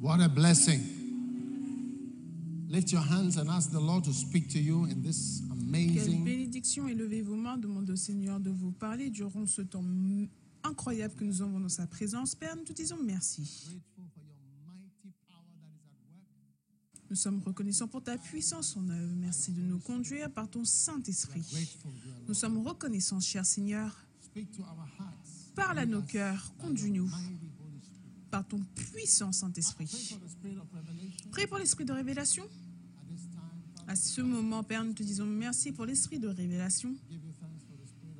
What a blessing. Lift your hands and ask the Lord to speak to you in this Quelle amazing bénédiction et levez vos mains, demandez au Seigneur de vous parler durant ce temps incroyable que nous avons dans sa présence. Père, nous te disons merci. Nous sommes reconnaissants pour ta puissance en œuvre. Merci de nous conduire par ton Saint-Esprit. Nous sommes reconnaissants, cher Seigneur. Parle à nos cœurs, conduis-nous. Par ton puissant Saint-Esprit. Prie pour l'esprit de révélation. À ce moment, Père, nous te disons merci pour l'esprit de révélation.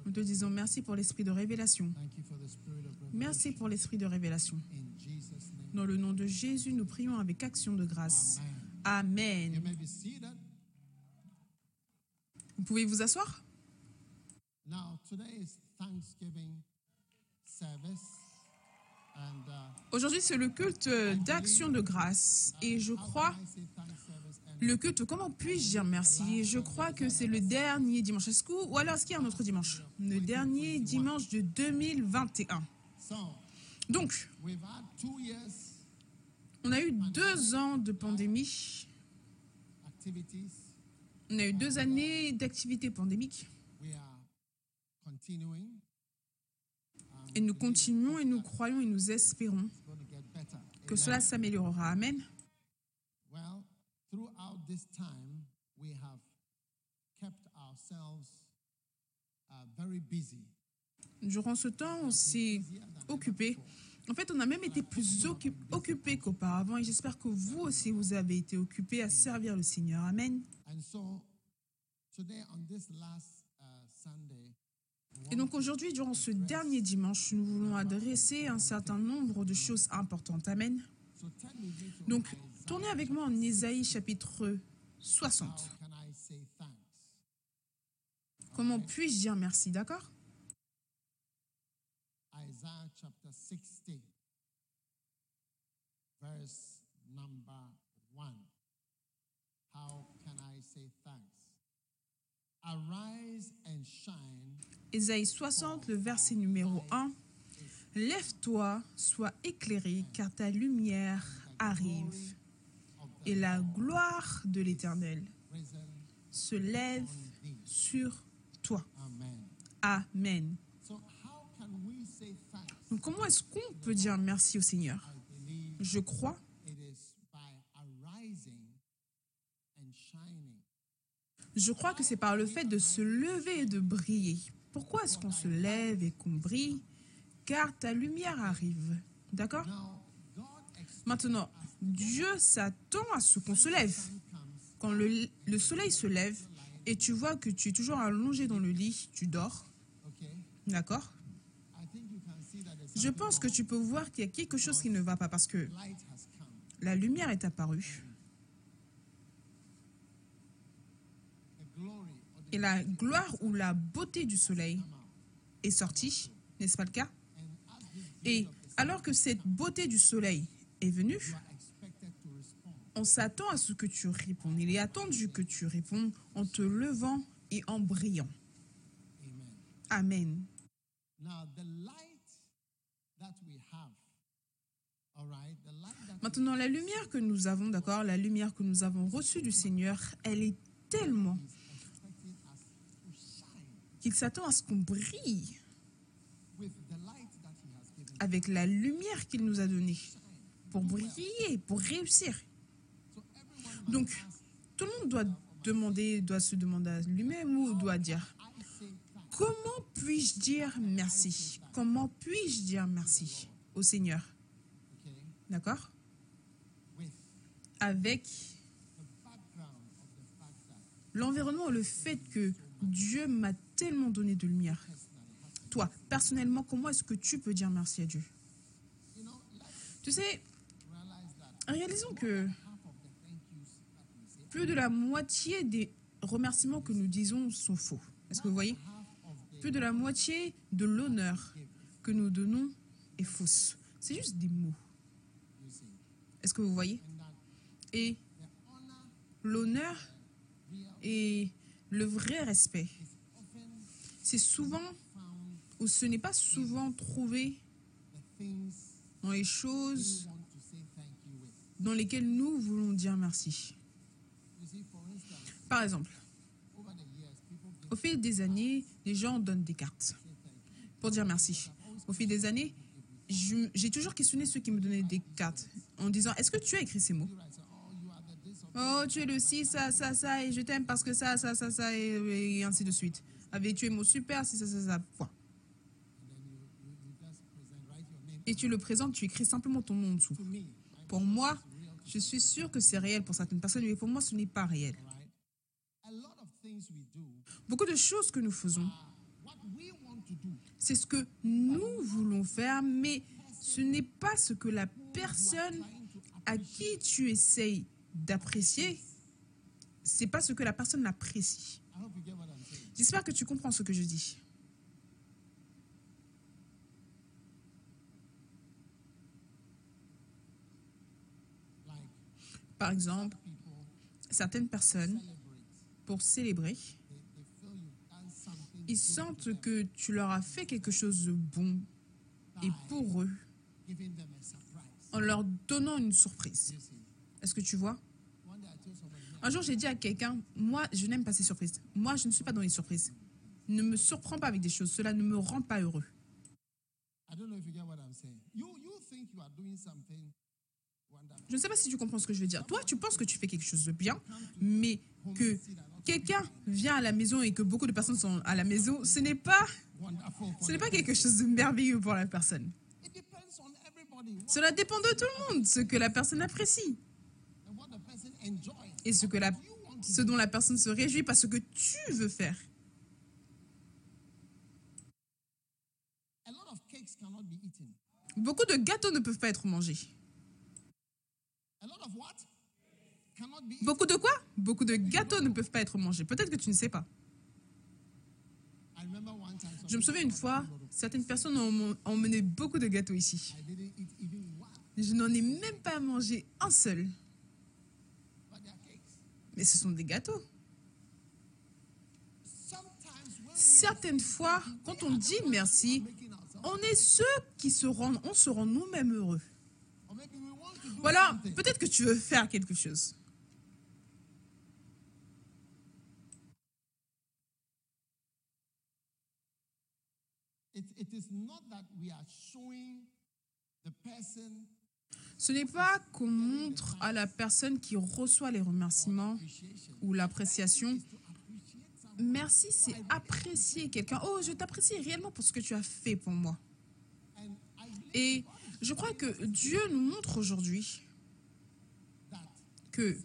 Nous te disons merci pour l'esprit de révélation. Merci pour l'esprit de révélation. Dans le nom de Jésus, nous prions avec action de grâce. Amen. Vous pouvez vous asseoir Now, today is Thanksgiving service. Aujourd'hui, c'est le culte d'action de grâce. Et je crois, le culte, comment puis-je dire merci? Je crois que c'est le dernier dimanche. Est-ce ou alors, est-ce qu'il y a un autre dimanche? Le dernier dimanche de 2021. so, Donc, on a eu deux ans de pandémie. On a eu deux années d'activité pandémique. We are continuing. Um, Et nous continuons et nous croyons et nous espérons que cela s'améliorera. Amen. Well, throughout this time, we have kept ourselves uh, very busy. Durant ce temps, on s'est occupé. En fait, on a même été plus occu- occupé qu'auparavant et j'espère que vous aussi, vous avez été occupés à servir le Seigneur. Amen. Et donc aujourd'hui, durant ce dernier dimanche, nous voulons adresser un certain nombre de choses importantes. Amen. Donc, tournez avec moi en Isaïe chapitre 60. How can I say thanks? Comment puis-je dire merci, d'accord? Isaiah chapter 60, verse number 1. How can I say thanks? Isaïe 60, le verset numéro 1. Lève-toi, sois éclairé, car ta lumière arrive, et la gloire de l'Éternel se lève sur toi. Amen. Donc comment est-ce qu'on peut dire merci au Seigneur? Je crois it is by arising and shining. Je crois que c'est par le fait de se lever et de briller. Pourquoi est-ce qu'on se lève et qu'on brille Car ta lumière arrive. D'accord Maintenant, Dieu s'attend à ce qu'on se lève. Quand le, le soleil se lève et tu vois que tu es toujours allongé dans le lit, tu dors. D'accord Je pense que tu peux voir qu'il y a quelque chose qui ne va pas parce que la lumière est apparue The glory of the la gloire ou la beauté du soleil est sortie, n'est-ce pas le cas? Et alors que cette beauté du soleil est venue, on s'attend à ce que tu répondes. Il est attendu que tu répondes en te levant et en brillant. Amen. Maintenant, la lumière que nous avons, d'accord, la lumière que nous avons reçue du Seigneur, elle est tellement is expecting us to shine qu'il s'attend à ce qu'on brille avec la lumière qu'il nous a donnée pour briller, pour réussir. Donc, tout le monde doit demander, doit se demander à lui-même ou doit dire. Comment puis-je dire merci? Comment puis-je dire merci au Seigneur? D'accord? Avec l'environnement, le fait que Dieu m'a tellement donné de lumière. Toi, personnellement, comment est-ce que tu peux dire merci à Dieu? Tu sais, réalisons que plus de la moitié des remerciements que nous disons sont faux. Est-ce que vous voyez? Plus de la moitié de l'honneur que nous donnons est fausse. C'est juste des mots. Est-ce que vous voyez? Et l'honneur et le vrai respect, c'est souvent, ou ce n'est pas souvent trouvé dans les choses dans lesquels nous voulons dire merci. Par exemple, au fil des années, les gens donnent des cartes pour dire merci. Au fil des années, j'ai toujours questionné ceux qui me donnaient des cartes en disant Est-ce que tu as écrit ces mots? Oh, Oh, tu es le ci, ça, ça, ça, et je t'aime parce que ça, ça, ça, ça, et, et ainsi de suite. Avec tu es mon super, si ça, ça, ça, point. Et tu le présentes, tu écris simplement ton nom en dessous. Pour moi, je suis sûre que c'est réel pour certaines personnes, mais pour moi, ce n'est pas réel. Beaucoup de choses que nous faisons, c'est ce que nous voulons faire, mais ce n'est pas ce que la personne à qui tu essayes d'apprécier, c'est pas ce que la personne apprécie. J'espère que tu comprends ce que je dis. Par exemple, certaines personnes, pour célébrer, ils sentent que tu leur as fait quelque chose de bon et pour eux, en leur donnant une surprise. Est-ce que tu vois one day I told somebody, Un jour, j'ai dit à quelqu'un, moi, je n'aime pas ces surprises. Moi, je ne suis pas dans les surprises. Ne me surprends pas avec des choses. Cela ne me rend pas heureux. I don't know if you get what I'm saying. You you think you are doing something wonderful. Je ne sais pas si tu comprends ce que je veux dire. Toi, tu penses que tu fais quelque chose de bien, mais que quelqu'un vient à la maison et que beaucoup de personnes sont à la maison, ce n'est pas, ce n'est pas quelque chose de merveilleux pour la personne. It depends on everybody what, Cela dépend de tout le monde, ce que la personne apprécie and what the person enjoys. Et ce, que la, ce dont la personne se réjouit parce que tu veux faire. Beaucoup de gâteaux ne peuvent pas être mangés. Beaucoup de quoi? Beaucoup de gâteaux ne peuvent pas être mangés. Peut-être que tu ne sais pas. Je me souviens une fois, certaines personnes ont emmené beaucoup de gâteaux ici. Je n'en ai même pas mangé un seul. but they are cakes. Mais ce sont des gâteaux. Certaines fois, quand on dit merci, on est ceux qui se rendent, on se rend nous-mêmes heureux. Ou alors, peut-être que tu veux faire quelque chose. Ce n'est pas qu'on montre à la personne qui reçoit les remerciements ou l'appréciation. Merci, c'est apprécier quelqu'un. Oh, je t'apprécie réellement pour ce que tu as fait pour moi. Et je crois que Dieu nous montre aujourd'hui que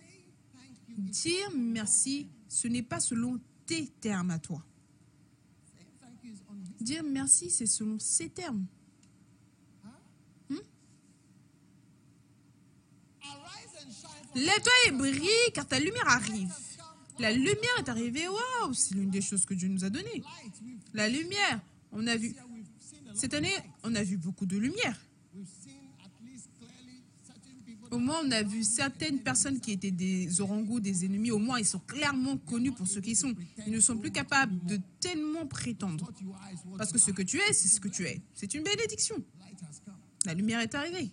dire merci, ce n'est pas selon tes termes à toi. Dire merci, c'est selon ses termes. Lève-toi et brille, car ta lumière arrive. La lumière est arrivée. Waouh, c'est l'une des choses que Dieu nous a données. La lumière. On a vu cette année, on a vu beaucoup de lumière. Au moins, on a vu certaines personnes qui étaient des orangous, des ennemis. Au moins, ils sont clairement connus pour ce qu'ils sont. Ils ne sont plus capables de tellement prétendre. Parce que ce que tu es, c'est ce que tu es. C'est une bénédiction. La lumière est arrivée.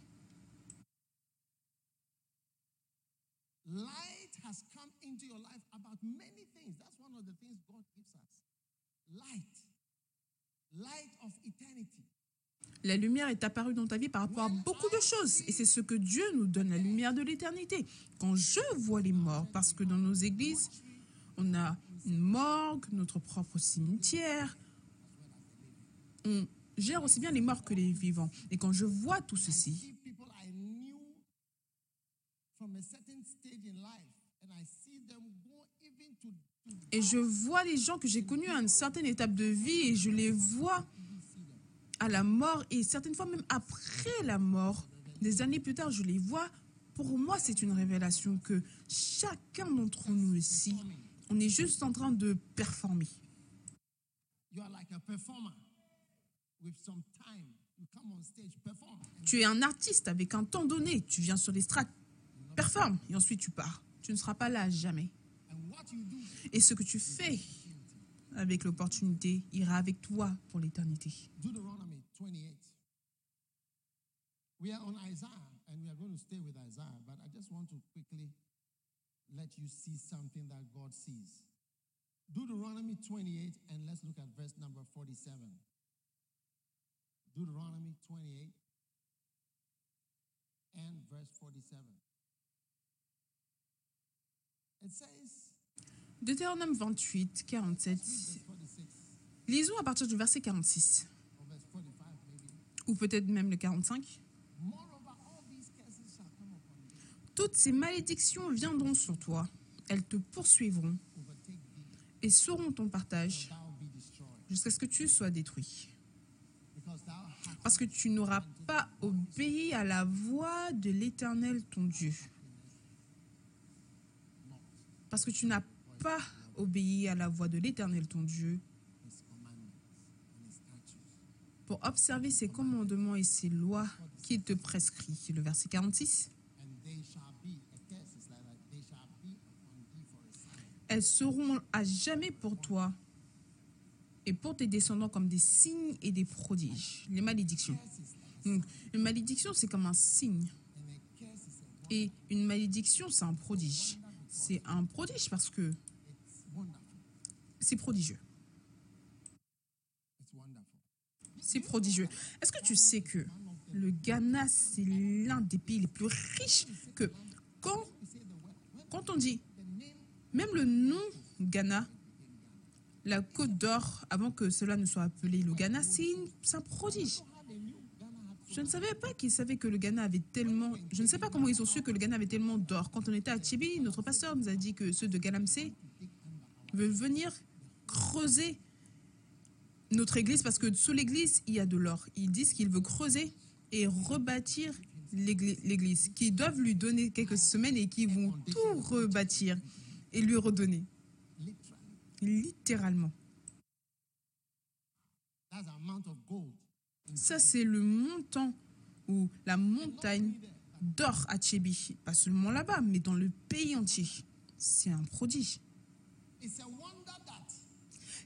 Light has come into your life about many things. That's one of the things God gives us. Light. Light of eternity. La lumière est apparue dans ta vie par rapport à beaucoup de choses. Et c'est ce que Dieu nous donne, la lumière de l'éternité. Quand je vois les morts, parce que dans nos églises, on a une morgue, notre propre cimetière, on gère aussi bien les morts que les vivants. Et quand je vois tout ceci, See people I knew from a certain stage in life, and I see them go even to, to et je vois les gens que j'ai connus à une certaine étape de vie, et je les vois à la mort, et certaines fois même après la mort, des années plus tard, je les vois. Pour moi, c'est une révélation que chacun d'entre nous ici, on est juste en train de performer. you are like a performer with some time. You come on stage, perform. Tu es un artiste avec un temps donné, tu viens sur l'estrade, performe, et ensuite tu pars. Tu ne seras pas là jamais. Et ce que tu fais avec l'opportunité ira avec toi pour l'éternité. Deuteronomy 28. We are on Isaiah, and we are going to stay with Isaiah, but I just let you see something that God sees. Deuteronomy 28, and let's look at verse number 47. Deuteronomy 28 and verse 47. Deutéronome 28, 47. verse 46 Lisons à partir du verset 46, or verse 45 maybe. ou peut-être même le 45. Moreover, all these curses shall come upon thee, Toutes ces malédictions viendront sur toi. Elles te poursuivront et seront ton partage jusqu'à ce que tu sois détruit. Parce que tu n'auras pas obéi à la voix de l'Éternel ton Dieu. Parce que tu n'as pas obéi à la voix de l'Éternel ton Dieu pour observer ses commandements et ses lois qu'il te prescrit. Le verset 46. And they shall be, a curse is like that, they shall be upon thee for a sign. Elles seront à jamais pour toi et pour tes descendants comme des signes et des prodiges. Les malédictions. Une malédiction, c'est comme un signe. Et une malédiction, c'est un prodige. C'est un prodige parce que c'est prodigieux. C'est prodigieux. Est-ce que tu sais que le Ghana, c'est l'un des pays les plus riches que quand, quand on dit même le nom Ghana, la côte d'or, avant que cela ne soit appelé le Ghana, c'est un prodige. how they knew Ghana had Je ne savais pas qu'ils savaient que le Ghana avait tellement. Je ne sais pas comment ils ont su que le Ghana avait tellement d'or. Quand on était à Tchibi, notre pasteur nous a dit que ceux de Galamsey veulent venir creuser notre église parce que sous l'église, il y a de l'or. Ils disent qu'ils veulent creuser et rebâtir l'égli- l'église, qu'ils doivent lui donner quelques semaines et qu'ils vont tout rebâtir et lui redonner. Littéralement. Ça, c'est le montant ou la montagne d'or à Tchébi. Pas seulement là-bas, mais dans le pays entier. C'est un prodige.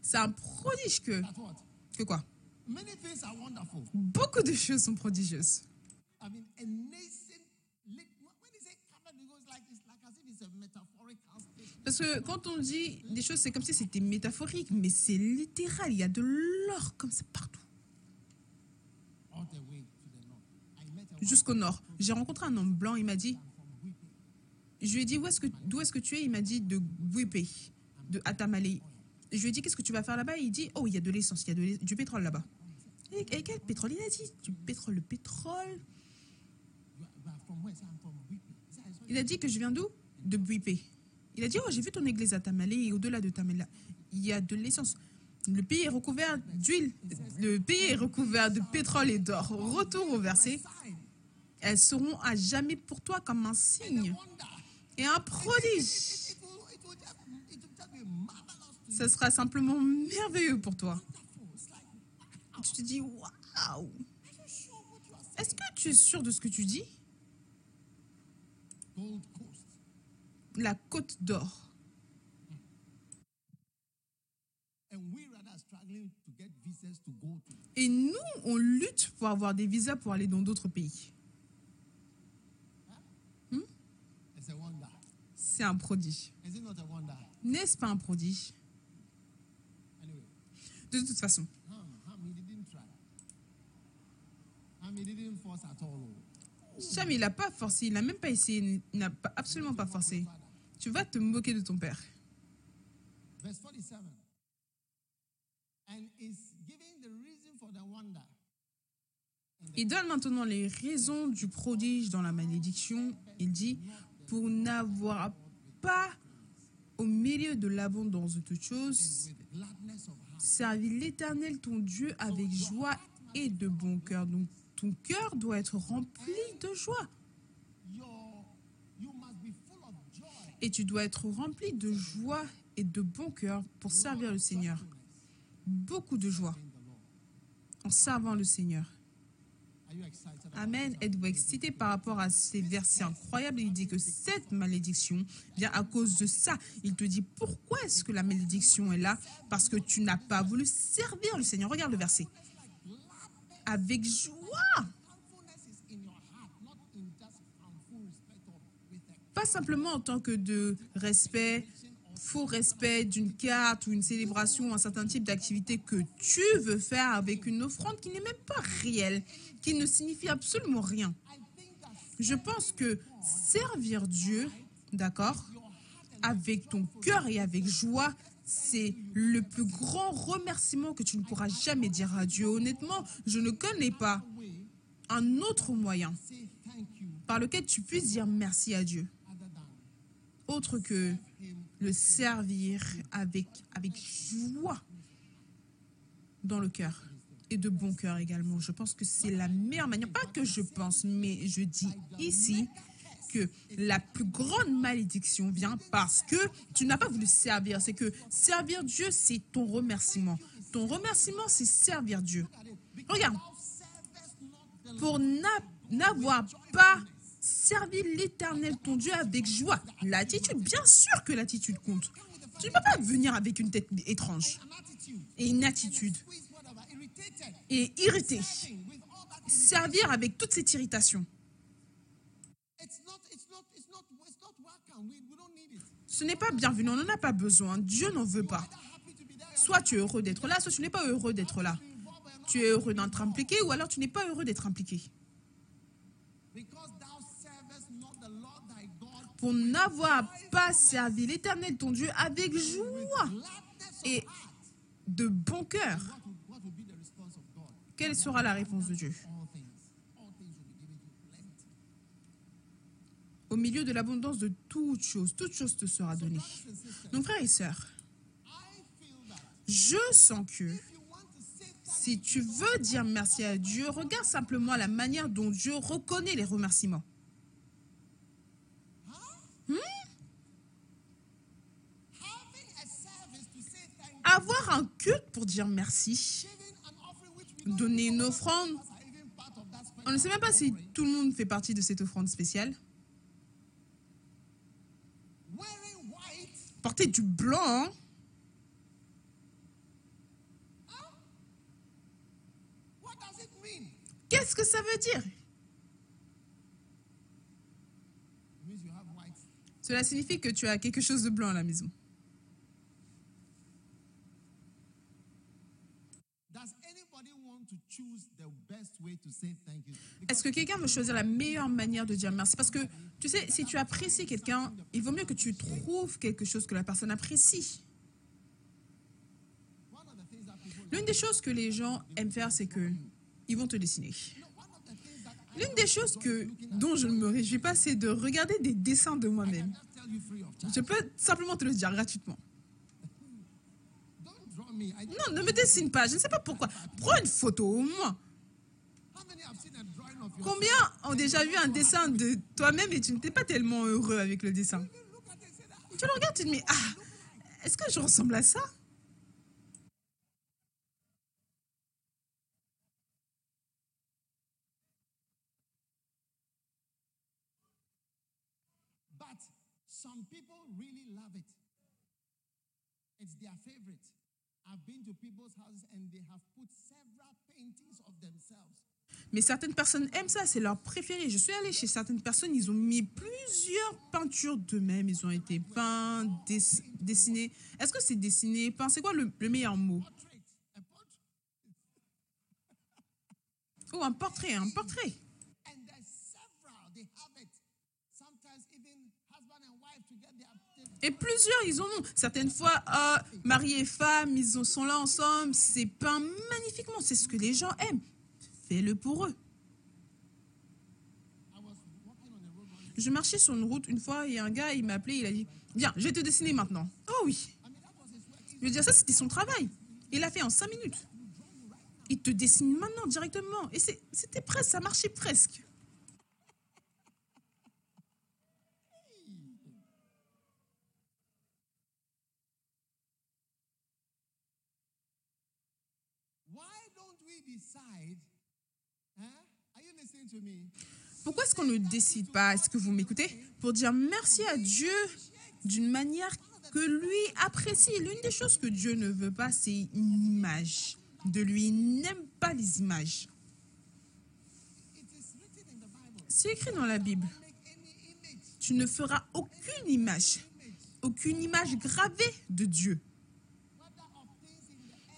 C'est un prodige que. Que quoi? Beaucoup de choses sont prodigieuses. Parce que quand on dit des choses, c'est comme si c'était métaphorique, mais c'est littéral. Il y a de l'or comme ça partout. All the way to the north. I met a Jusqu'au nord. J'ai rencontré un homme blanc, il m'a dit. Je lui ai dit où est-ce que d'où est-ce que tu es? Il m'a dit de Bouépé, de Atamale. Je lui ai dit qu'est-ce que tu vas faire là-bas? Il dit oh il y a de l'essence, il y a du pétrole là-bas. Et, quel pétrole? Il a dit du pétrole, le pétrole. You are, you are from where? I say, I'm from Whippy. He said, "I saw Il a dit que je viens d'où? De Bouépé. Il a dit oh j'ai vu ton église à Tamale et au-delà de Tamale il y a de l'essence. Le pays est recouvert d'huile. Le pays est recouvert de pétrole et d'or. Retour au verset. Elles seront à jamais pour toi comme un signe et un prodige. Ça sera simplement merveilleux pour toi. tu te dis, waouh, est-ce que tu es sûr de ce que tu dis? La côte d'or. Et nous, on lutte pour avoir des visas pour aller dans d'autres pays. It's a wonder. C'est un prodige. N'est-ce pas un prodige? De toute façon, Ham, Ham, he didn't try. Ham, he didn't force at all. oh. Cham, il n'a pas forcé, il n'a même pas essayé, il n'a absolument pas forcé. Tu vas te moquer de ton père. Verse 47. And is giving the reason for the wonder. Il donne maintenant les raisons du prodige dans la malédiction. Il dit, pour n'avoir pas au milieu de l'abondance de toutes choses, servi l'Éternel ton Dieu avec joie et de bon cœur. Donc ton cœur doit être rempli de joie. Et tu dois être rempli de joie et de bon cœur pour servir le Seigneur. Beaucoup de joie en servant le Seigneur. Are you excited? about Amen. Êtes-vous excité par rapport à ces versets incroyables? Il dit que cette malédiction vient à cause de ça. Il te dit pourquoi est-ce que la malédiction est là? Parce que tu n'as pas voulu servir le Seigneur. Regarde le verset. Avec joie. Pas simplement en tant que de respect, faux respect d'une carte ou une célébration, un certain type d'activité que tu veux faire avec une offrande qui n'est même pas réelle, qui ne signifie absolument rien. Je pense que servir Dieu, d'accord, avec ton cœur et avec joie, c'est le plus grand remerciement que tu ne pourras jamais dire à Dieu. Honnêtement, je ne connais pas un autre moyen par lequel tu puisses dire merci à Dieu, autre que le servir avec, avec joie dans le cœur et de bon cœur également. Je pense que c'est la meilleure manière, pas que je pense, mais je dis ici que la plus grande malédiction vient parce que tu n'as pas voulu servir. C'est que servir Dieu, c'est ton remerciement. Ton remerciement, c'est servir Dieu. Regarde, pour n'a- n'avoir pas servi l'Éternel, ton Dieu, avec joie. L'attitude, bien sûr que l'attitude compte. Tu ne peux pas venir avec une tête étrange et une attitude et that. Servir avec toute cette irritation. Ce n'est pas bienvenu, on n'en a pas besoin. Dieu n'en veut pas. Soit tu es heureux d'être là, soit tu n'es pas heureux d'être là. Tu es heureux d'être impliqué ou alors tu n'es pas heureux d'être impliqué. because thou servest not the Lord thy God Pour n'avoir pas servi l'Éternel, ton Dieu, avec joie et de bon cœur. Quelle sera la réponse de Dieu? Au milieu de l'abondance de toutes choses, toute chose te sera donnée. Donc frères et sœurs, je sens que si tu veux dire merci à Dieu, regarde simplement la manière dont Dieu reconnaît les remerciements. having a service to say thank you, Avoir un culte pour dire merci, donner une offrande, on ne sait même pas si tout le monde fait partie de cette offrande spéciale. Porter du blanc, hein, qu'est-ce que ça veut dire? Cela signifie que tu as quelque chose de blanc à la maison. Does anybody want to choose the best way to say thank you? Est-ce que quelqu'un veut choisir la meilleure manière de dire merci? Parce que, tu sais, si tu apprécies quelqu'un, il vaut mieux que tu trouves quelque chose que la personne apprécie. L'une des choses que les gens aiment faire, c'est que ils vont te dessiner. L'une des choses que, dont je ne me réjouis pas, c'est de regarder des dessins de moi-même. Je peux simplement te le dire gratuitement. Non, ne me dessine pas, je ne sais pas pourquoi. Prends une photo au moins. Combien ont déjà vu un dessin de toi-même et tu n'étais pas tellement heureux avec le dessin? Tu le regardes, tu te dis, ah, est-ce que je ressemble à ça? Some people really love it. It's their favorite. I've been to people's houses and they have put several paintings of themselves. Mais certaines personnes aiment ça, c'est leur préféré. Je suis allée chez certaines personnes, ils ont mis plusieurs peintures d'eux-mêmes. Ils ont été peints, dess- dessinés. Est-ce que c'est dessiné, peint C'est quoi le, le meilleur mot? Oh, un portrait, un portrait. Et plusieurs, ils ont. Certaines fois, euh, mari et femme, ils sont là ensemble. C'est peint magnifiquement. C'est ce que les gens aiment. Fais-le pour eux. Je marchais sur une route une fois et un gars, il m'a appelé, il a dit Viens, je vais te dessiner maintenant. Oh oui. Je dire, ça, c'était son travail. Il l'a fait en cinq minutes. Il te dessine maintenant directement. Et c'était presque, ça marchait presque. Huh? Are you listening to me? Pourquoi est-ce qu'on ne décide pas, est-ce que vous m'écoutez, pour dire merci à Dieu d'une manière que lui apprécie L'une des choses que Dieu ne veut pas, c'est une image de lui. Il n'aime pas les images. C'est écrit dans la Bible. Tu ne feras aucune image, aucune image gravée de Dieu.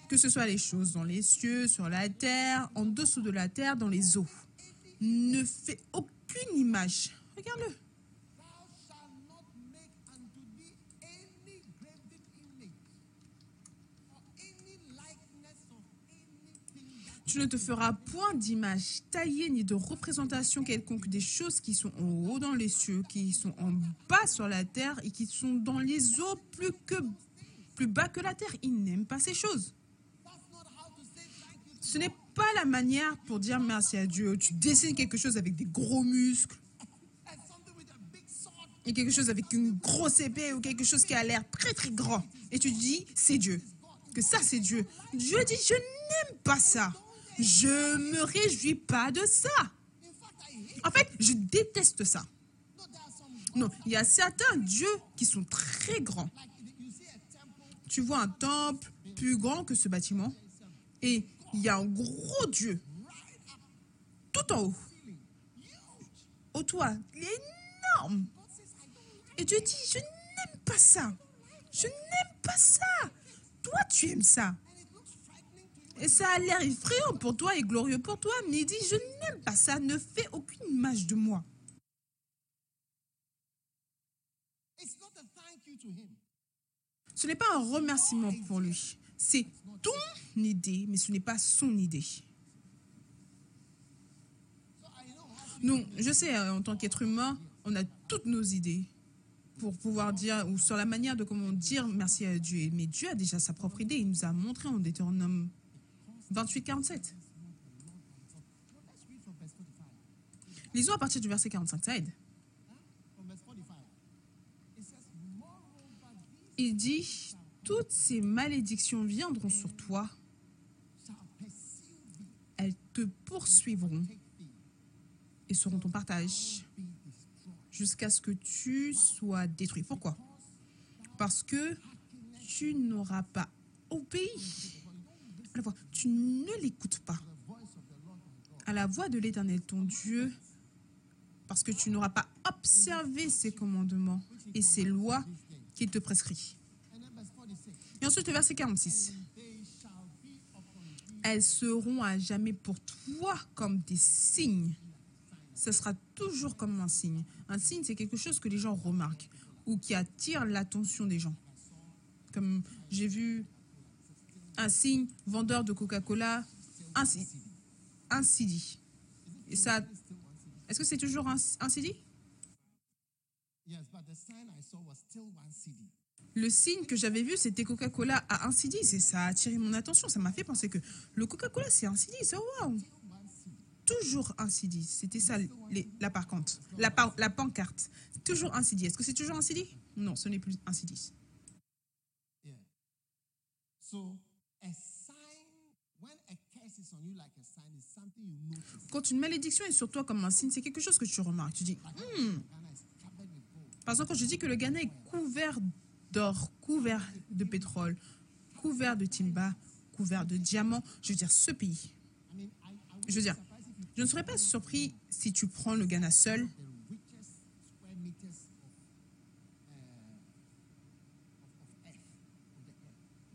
Que ce soit les choses dans les cieux, sur la terre, en dessous de la terre, dans les eaux. Ne fais aucune image. Regarde-le. Tu ne te feras point d'image taillée ni de représentation quelconque des choses qui sont en haut dans les cieux, qui sont en bas sur la terre et qui sont dans les eaux plus que plus bas que la terre. Il n'aime pas ces choses. Ce n'est pas la manière pour dire merci à Dieu. Tu dessines quelque chose avec des gros muscles et quelque chose avec une grosse épée ou quelque chose qui a l'air très très grand. Et tu dis, c'est Dieu. Que ça, c'est Dieu. Dieu dit, je n'aime pas ça. Je me réjouis pas de ça. En fait, je déteste ça. Non, il y a certains dieux qui sont très grands. Tu vois un temple plus grand que ce bâtiment et il y a un gros dieu tout en haut, au toit, il est énorme. Et tu dis, je n'aime pas ça. Je n'aime pas ça. Toi, tu aimes ça. Et ça a l'air effrayant pour toi et glorieux pour toi, mais il dit, je n'aime pas ça. Ne fais aucune image de moi. Ce n'est pas un remerciement pour lui. C'est ton idée, mais ce n'est pas son idée. Non, je sais, euh, en tant qu'être humain, on a toutes nos idées pour pouvoir dire, ou sur la manière de comment dire merci à Dieu. Mais Dieu a déjà sa propre idée. Il nous a montré en Deutéronome 28, 47. Well, let's read from verse 45. Lisons à partir du verset 45, ça aide. From verse 45. It says, Moreover, these Il dit, toutes ces malédictions viendront sur toi, elles te poursuivront et seront ton partage jusqu'à ce que tu sois détruit. Pourquoi? Parce que tu n'auras pas obéi. À la voix, tu ne l'écoutes pas à la voix de l'Éternel, ton Dieu, parce que tu n'auras pas observé ses commandements et ses lois qu'il te prescrit. And then verse 46. Et ensuite, verset 46. They shall be upon thee Elles seront à jamais pour toi comme des signes. Ce sera toujours comme un signe. Un signe, c'est quelque chose que les gens remarquent ou qui attire l'attention des gens. Comme j'ai vu un signe, vendeur de Coca-Cola, un, un. Et ça, est-ce que c'est toujours un, un CD Le signe que j'avais vu, c'était Coca-Cola à CD. C'est ça a attiré mon attention. Ça m'a fait penser que le Coca-Cola, c'est CD. C'est waouh. Toujours CD. C'était ça, les- la par contre. La, par- la pancarte. Toujours CD. Est-ce que c'est toujours CD Non, ce n'est plus un CD. Yeah. So a sign, when a curse is on you like a sign, is something you notice. Quand une malédiction est sur toi comme un signe, c'est quelque chose que tu remarques. Tu dis, Hmm. Par exemple, quand je dis que le Ghana est couvert d'or, couvert de pétrole, couvert de timba, couvert de diamants, je veux dire ce pays. Je veux dire, je ne serais pas surpris si tu prends le Ghana seul.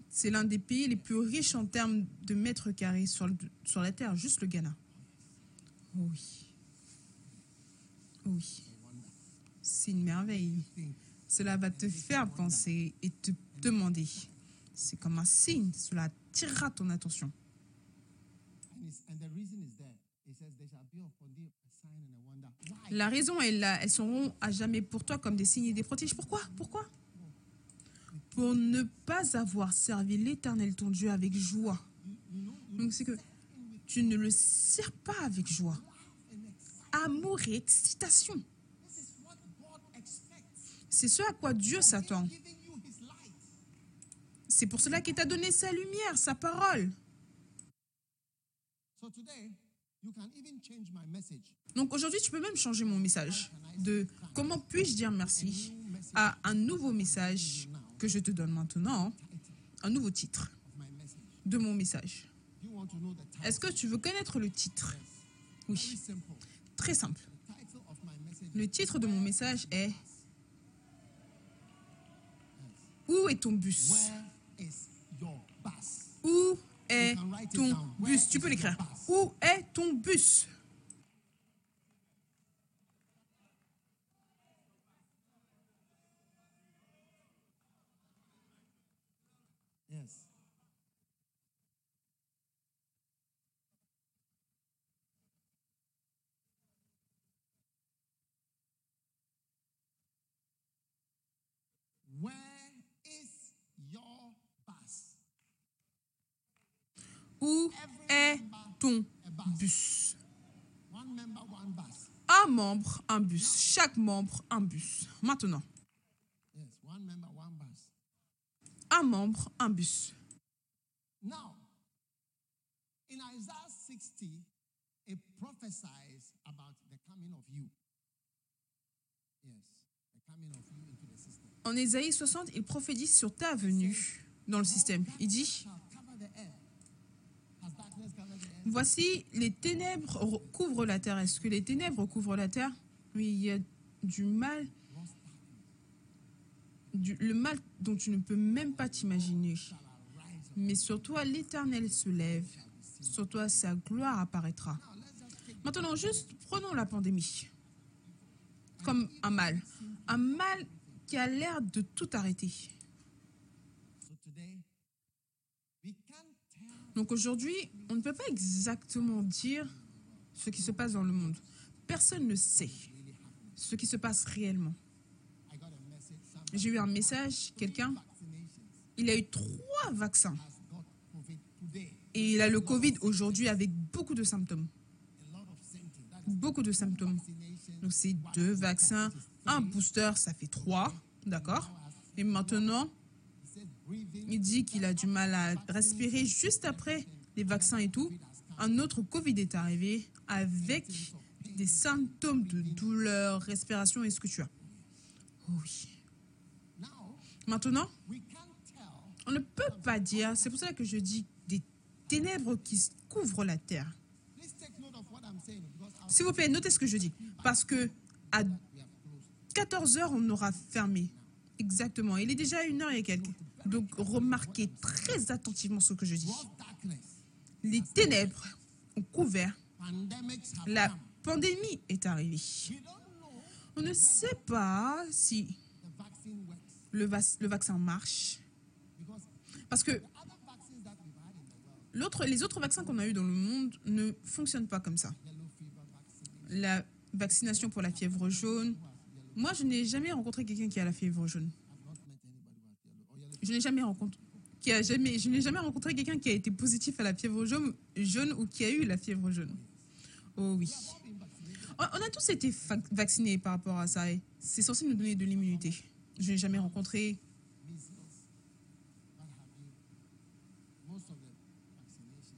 C'est l'un des pays les plus riches en termes de mètres carrés sur, sur la Terre, juste le Ghana. Oui. Oui. C'est une merveille. Cela va te faire penser et te demander. C'est comme un signe, cela attirera ton attention. La raison est là, elles seront à jamais pour toi comme des signes et des prodiges. Pourquoi? Pourquoi? Pour ne pas avoir servi l'Éternel ton Dieu avec joie. Donc c'est que tu ne le sers pas avec joie. Amour et excitation. This is what God expects. C'est ce à quoi Dieu s'attend. C'est pour cela qu'il t'a donné sa lumière, sa parole. Donc aujourd'hui, tu peux même changer mon message de comment puis-je dire merci à un nouveau message que je te donne maintenant, un nouveau titre de mon message. Est-ce que tu veux connaître le titre? Oui, très simple. Le titre de mon message est Où est ton bus? Où est ton bus? Tu peux l'écrire. Où est ton bus Yes. Where is your bus? Où est ton bus. Un membre, un bus. Chaque membre, un bus. Maintenant, un membre, un bus. Now, in Isaiah 60, it prophesies about the coming of you. Yes, the coming of you into the system. En Ésaïe 60, il prophétise sur ta venue dans le système. Il dit Shall cover the earth. Has darkness covered the earth? Voici, les ténèbres recouvrent la terre. Est-ce que les ténèbres recouvrent la terre? Oui, il y a du mal, du- le mal dont tu ne peux même pas t'imaginer. Mais sur toi, l'Éternel se lève. Sur toi, sa gloire apparaîtra. Maintenant, juste prenons la pandémie comme un mal. Un mal qui a l'air de tout arrêter. So today, we can't tell Donc aujourd'hui, on ne peut pas exactement dire ce qui se passe dans le monde. Personne ne sait ce qui se passe réellement. J'ai eu un message, quelqu'un, il a eu trois vaccins et il a le Covid aujourd'hui avec beaucoup de symptômes. Beaucoup de symptômes. Donc c'est deux vaccins, un booster, ça fait trois, d'accord? Et maintenant, il dit qu'il a du mal à respirer juste après les vaccins et tout. Un autre Covid est arrivé avec des symptômes de douleur, respiration et ce que tu as. Oh oui. Maintenant, on ne peut pas dire, c'est pour ça que je dis des ténèbres qui couvrent la terre. S'il vous plaît, notez ce que je dis. Parce que à we have closed. 14 heures, on aura fermé. Exactement. Il est déjà une heure et quelques. Donc, remarquez très attentivement ce que je dis. Les ténèbres ont couvert. La pandémie est arrivée. On ne sait pas si le, vac- le vaccin marche. Parce que les autres vaccins qu'on a eu dans le monde ne fonctionnent pas comme ça. La vaccination pour la fièvre jaune. Moi, je n'ai jamais rencontré quelqu'un qui a la fièvre jaune. I've not met anybody who has yellow or yellow. Je n'ai jamais rencontré. Quelqu'un qui a été positif à la fièvre jaune, ou qui a eu la fièvre jaune. Oh oui. On a tous été vaccinés par rapport à ça. C'est censé nous donner de l'immunité. Je n'ai jamais rencontré.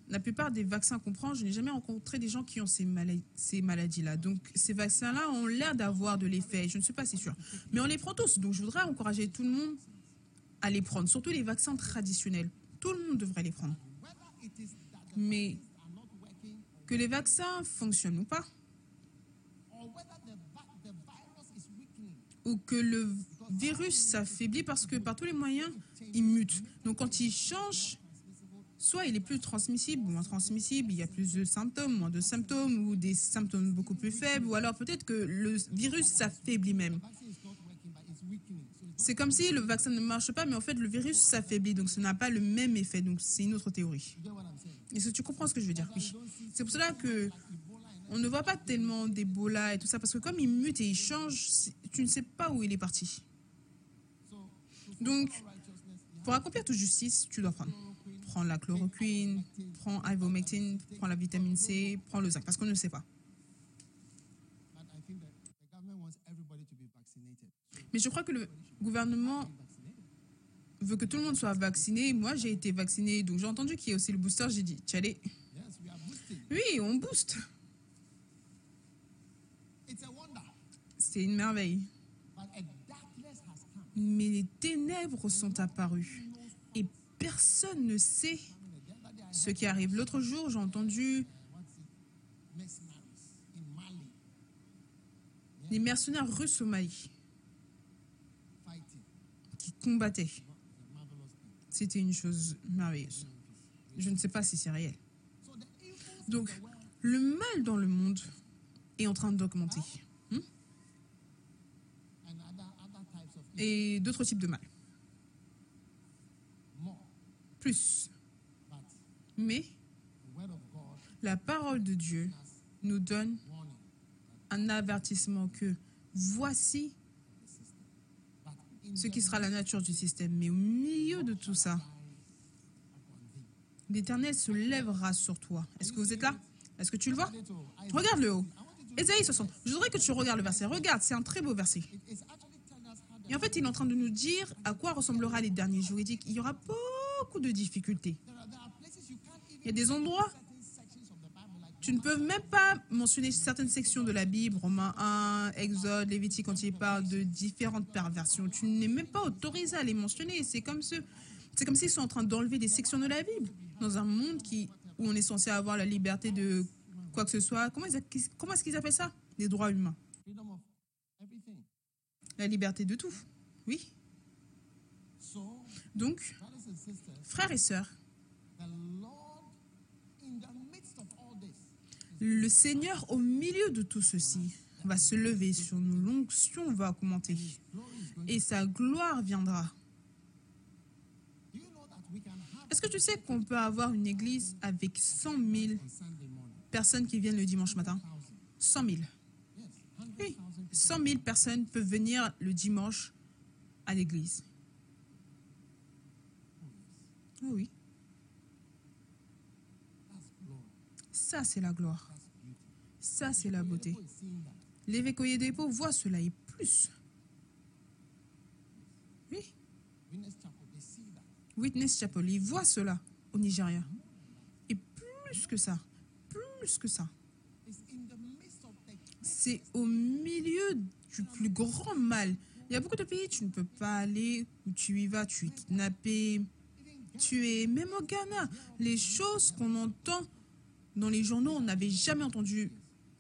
La plupart des vaccins qu'on prend, je n'ai jamais rencontré des gens qui ont ces, mala- ces maladies-là. Donc ces vaccins-là ont l'air d'avoir de l'effet. Je ne suis pas si sûre. Mais on les prend tous. Donc je voudrais encourager tout le monde à les prendre. Surtout les vaccins traditionnels. Tout le monde devrait les prendre. Mais que les vaccins fonctionnent ou pas, ou que le virus s'affaiblit parce que par tous les moyens, il mute. Donc quand il change, soit il est plus transmissible ou moins transmissible, il y a plus de symptômes, moins de symptômes, ou des symptômes beaucoup plus faibles, ou alors peut-être que le virus s'affaiblit même. vaccine is not working but it's weakening. So it's C'est comme si le vaccin ne marche pas, mais en fait le virus s'affaiblit, donc ça n'a pas le même effet. Donc c'est une autre théorie. Est-ce que tu comprends ce que je veux dire? Oui. C'est pour cela que on ne voit pas tellement d'Ebola et tout ça, parce que comme il mute et il change, tu ne sais pas où il est parti. Donc, pour accomplir toute justice, tu dois prendre. Prends la chloroquine, prends ivermectine, prends la vitamine C, prends le zinc, parce qu'on ne sait pas. Mais je crois que le gouvernement veut que tout le monde soit vacciné. Moi, j'ai été vacciné, donc j'ai entendu qu'il y a aussi le booster. J'ai dit, boosting. oui, on booste. C'est une merveille. Mais les ténèbres sont apparues et personne ne sait ce qui arrive. L'autre jour, j'ai entendu des mercenaires russes au Mali. Qui thing. C'était une chose merveilleuse. Je ne sais pas si c'est réel. Donc, le mal dans le monde est en train d'augmenter. Hmm? Et d'autres types de mal. Plus. Mais la parole de Dieu nous donne un avertissement que voici the system. But in ce qui sera la nature du système. Mais au milieu de tout ça, l'Éternel se lèvera sur toi. Est-ce que vous êtes là? Est-ce que tu le vois? Regarde le haut. Ésaïe 60. Je voudrais que tu regardes le verset. Regarde, c'est un très beau verset. Et en fait, il est en train de nous dire à quoi ressemblera les derniers jours. Il y aura beaucoup de difficultés. Il y a des endroits, certain sections of the Bible like tu ne peux même pas mentionner certaines sections de la Bible, Romains 1, Exode, Lévitique, quand il parle de différentes perversions. Tu n'es même pas autorisé à les mentionner. C'est comme, ce, c'est comme s'ils sont en train d'enlever des sections de la Bible dans un monde qui, où on est censé avoir la liberté de quoi que ce soit. Comment, ils comment est-ce qu'ils appellent ça? Des droits humains. La liberté de tout. Oui. So, Donc, frères et sœurs, the Lord in the midst of all this Le Seigneur, au milieu de tout ceci, va se lever sur nous. L'onction va augmenter. Et sa gloire viendra. Est-ce que tu sais qu'on peut avoir une église avec 100 000 on Sunday morning personnes qui viennent le dimanche matin? Thousand? 100 000. Yes, hundred Oui. thousand people. 100 000 personnes peuvent venir le dimanche à l'église. Oh oui, ça c'est la gloire. Ça c'est la beauté. L'évêque dépôt voit cela et plus. Oui, Witness Chapel, il voit cela au Nigeria. Et plus que ça, plus que ça, c'est au milieu du plus grand mal. Il y a beaucoup de pays, tu ne peux pas aller, où tu y vas, tu es kidnappé, tu es même au Ghana. Les choses qu'on entend dans les journaux, on n'avait jamais entendu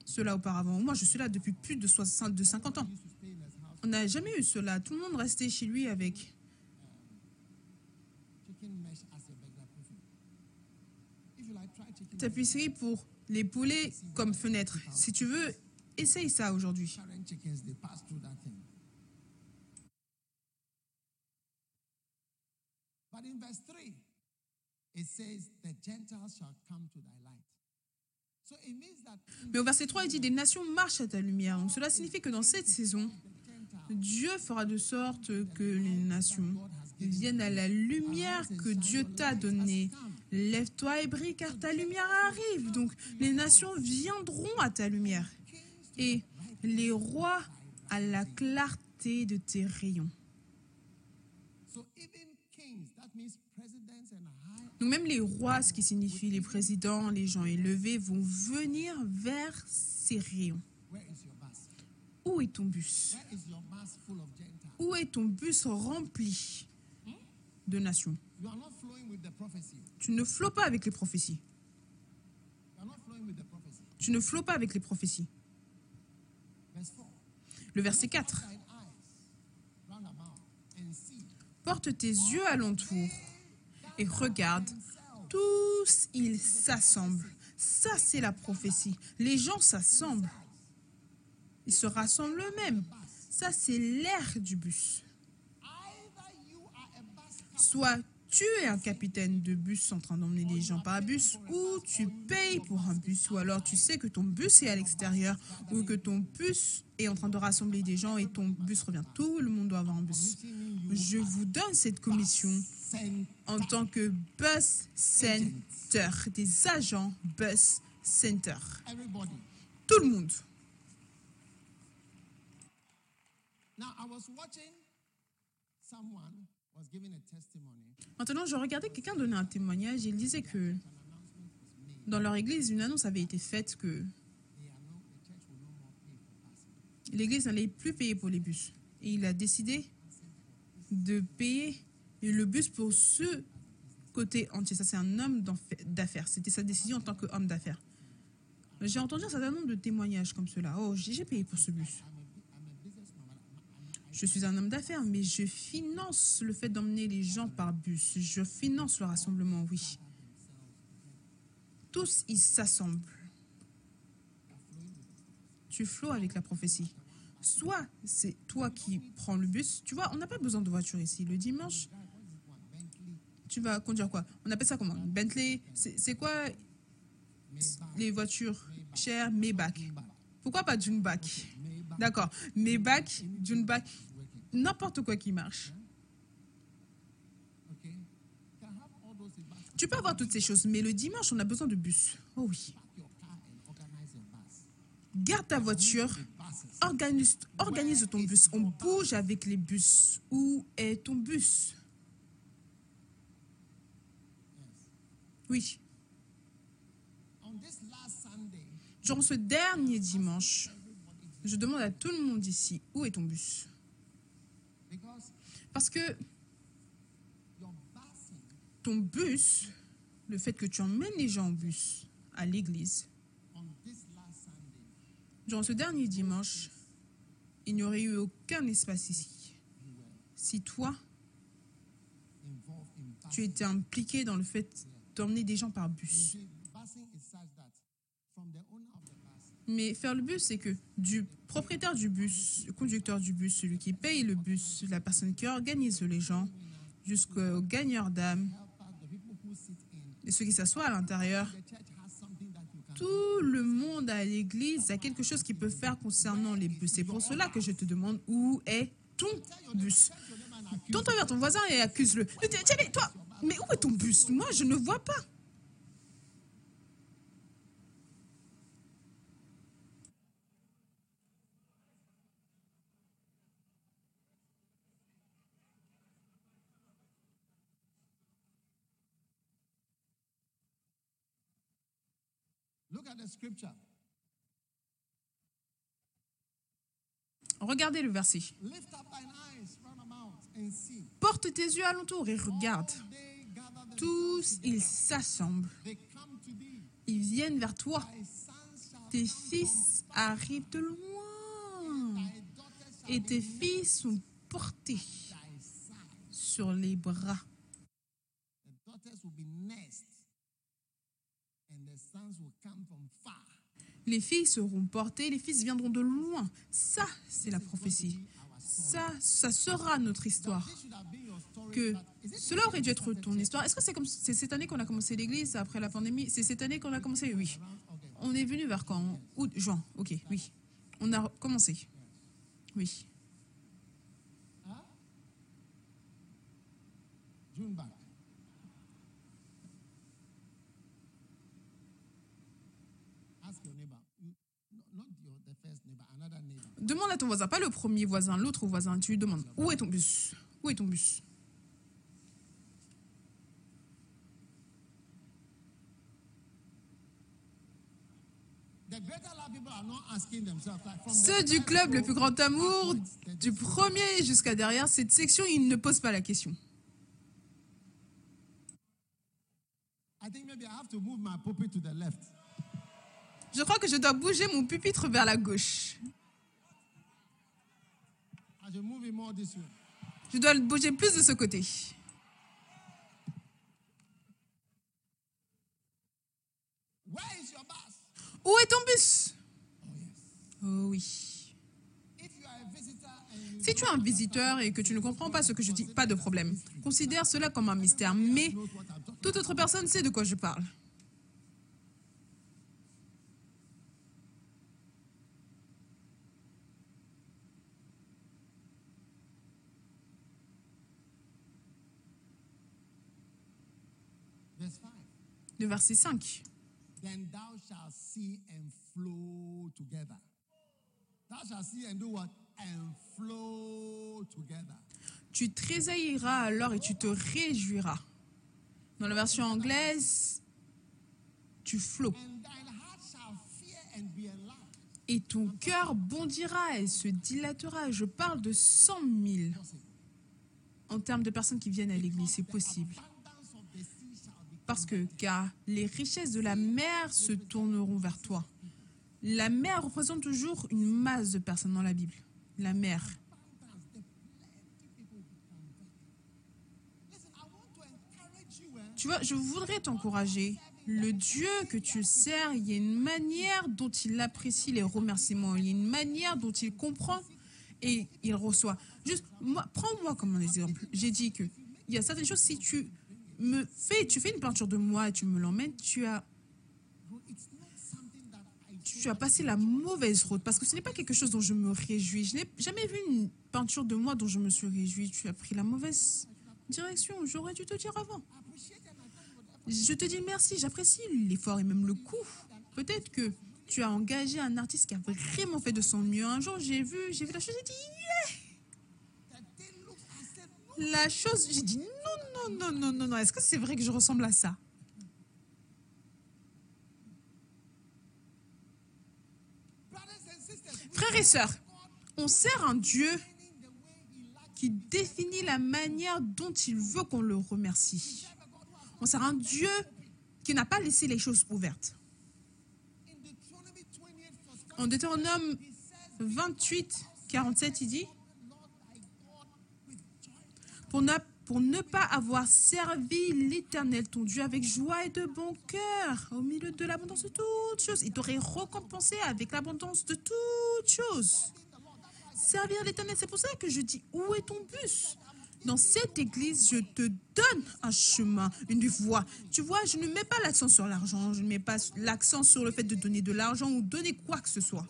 cela auparavant. Moi, je suis là depuis plus de 60, de 50 ans. On n'a jamais eu cela. Tout le monde restait chez lui avec tapisserie pour les poulets comme fenêtre. Si tu veux, essaye ça aujourd'hui. But in verse 3, it says, The Gentiles shall come to thy light. So it means that in Mais au verset 3, il dit, des nations marchent à ta lumière. Donc cela signifie que dans cette saison, Dieu fera de sorte que les nations viennent à la lumière que Dieu t'a donnée. Lève-toi et brille car ta lumière arrive. Donc les nations viendront à ta lumière. Et les rois à la clarté de tes rayons. Donc même les rois, ce qui signifie les présidents, les gens élevés, vont venir vers ces rayons. Où est ton bus? Où est ton bus rempli de nations? Tu ne flots pas avec les prophéties. Tu ne flots pas avec les prophéties. Verse 4. Le verset 4. Thine eyes round about and see Porte tes yeux alentour et regarde. Tous ils s'assemblent. Ça, c'est la prophétie. Les gens s'assemblent. Ils se rassemblent eux-mêmes. Ça, c'est l'air du bus. Soit tu es un capitaine de bus en train d'emmener les gens par bus, ou tu payes pour un bus, ou alors tu sais que ton bus est à l'extérieur, ou que ton bus est en train de rassembler des gens et ton bus revient. Tout le monde doit avoir un bus. Je vous donne cette commission en tant que bus center, des agents bus center. Tout le monde. Maintenant, je regardais quelqu'un donner un témoignage et il disait que dans leur église, une annonce avait été faite que l'église n'allait plus payer pour les bus. Et il a décidé de payer le bus pour ce côté entier. Ça, c'est un homme d'affaires. C'était sa décision en tant qu'homme d'affaires. J'ai entendu un certain nombre de témoignages comme cela. Oh, j'ai payé pour ce bus. Je suis un homme d'affaires, mais je finance le fait d'emmener les gens par bus. Je finance le rassemblement, oui. Tous, ils s'assemblent. Tu flots avec la prophétie. Soit c'est toi qui prends le bus. Tu vois, on n'a pas besoin de voiture ici. Le dimanche, tu vas conduire quoi? On appelle ça comment? Bentley C'est quoi les voitures chères Maybach Pourquoi pas Junebach D'accord. Maybach, Junebach, n'importe quoi qui marche. Tu peux avoir toutes ces choses, mais le dimanche, on a besoin de bus. Oh oui. Garde ta voiture, organise, organise ton bus. On bouge avec les bus. Où est ton bus? Oui. Durant ce dernier dimanche, je demande à tout le monde ici, où est ton bus? Parce que ton bus, le fait que tu emmènes les gens en bus à l'église, durant ce dernier dimanche, il n'y aurait eu aucun espace ici. Si toi, tu étais impliqué dans le fait d'emmener des gens par bus. Mais faire le bus, c'est que du propriétaire du bus, conducteur du bus, celui qui paye le bus, la personne qui organise les gens, jusqu'au gagneur d'âme, et ceux qui s'assoient à l'intérieur, tout le monde à l'église a quelque chose qu'il peut faire concernant les bus. C'est pour cela que je te demande où est ton bus? Tourne-toi vers ton voisin et accuse-le. Tiens, toi, mais où est ton bus? Moi, je ne vois pas. Regardez le verset. Porte tes yeux alentour et regarde. Tous, ils s'assemblent. Ils viennent vers toi. Tes fils arrivent de loin. Et tes filles sont portées sur les bras. Les filles seront portées, les fils viendront de loin. Ça, c'est la prophétie. Ça, ça sera notre histoire. Que cela aurait dû être ton histoire. Est-ce que c'est comme c'est cette année qu'on a commencé l'église après la pandémie? C'est cette année qu'on a commencé? Oui. On est venu vers quand? Août, juin. Ok, oui. On a commencé. Oui. Demande à ton voisin, pas le premier voisin, l'autre voisin. Tu lui demandes où est ton bus? Où est ton bus The greater love people are not asking themselves. Like from Ceux du club le plus grand amour, du premier jusqu'à derrière cette section, ils ne posent pas la question. Je crois que je dois bouger mon pupitre vers la gauche. Je dois le bouger plus de ce côté. Where is your bus? Où est ton bus? Oh oui. Si tu es un visiteur et que tu ne comprends pas ce que je dis, pas de problème. Considère cela comme un mystère, mais toute autre personne sait de quoi je parle. Verse 5. Le verset 5. Then thou shalt see and flow together. Thou shalt see and do what? And flow together. Tu tressailliras alors et tu te réjouiras. Dans la version anglaise, tu flots. Et ton cœur bondira et se dilatera. Je parle de 100 000 en termes de personnes qui viennent à l'église. C'est possible parce que car les richesses de la mer se tourneront vers toi. La mer représente toujours une masse de personnes dans la Bible. La mer. Tu vois, je voudrais t'encourager. Le Dieu que tu sers, il y a une manière dont il apprécie les remerciements, il y a une manière dont il comprend et il reçoit. Juste, prends-moi comme un exemple. J'ai dit qu'il y a certaines choses, si tu me fais, tu fais une peinture de moi et tu me l'emmènes, tu as, tu as passé la mauvaise route parce que ce n'est pas quelque chose dont je me réjouis. Je n'ai jamais vu une peinture de moi dont je me suis réjoui. Tu as pris la mauvaise direction. J'aurais dû te dire avant. Je te dis merci, j'apprécie l'effort et même le coup. Peut-être que tu as engagé un artiste qui a vraiment fait de son mieux. Un jour, j'ai vu, j'ai vu la chose, j'ai dit yeah! La chose, j'ai dit non, non, non, non. Est-ce que c'est vrai que je ressemble à ça? Frères et sœurs, on sert un Dieu qui définit la manière dont il veut qu'on le remercie. On sert un Dieu qui n'a pas laissé les choses ouvertes. En Deutéronome 28, 47, il dit ne, pour ne pas avoir servi l'Éternel, ton Dieu, avec joie et de bon cœur, au milieu de l'abondance de toutes choses, il t'aurait récompensé avec l'abondance de toutes choses. Servir l'Éternel, c'est pour ça que je dis, où est ton bus? Dans cette église, je te donne un chemin, une voie. Tu vois, je ne mets pas l'accent sur l'argent, je ne mets pas l'accent sur le fait de donner de l'argent ou donner quoi que ce soit.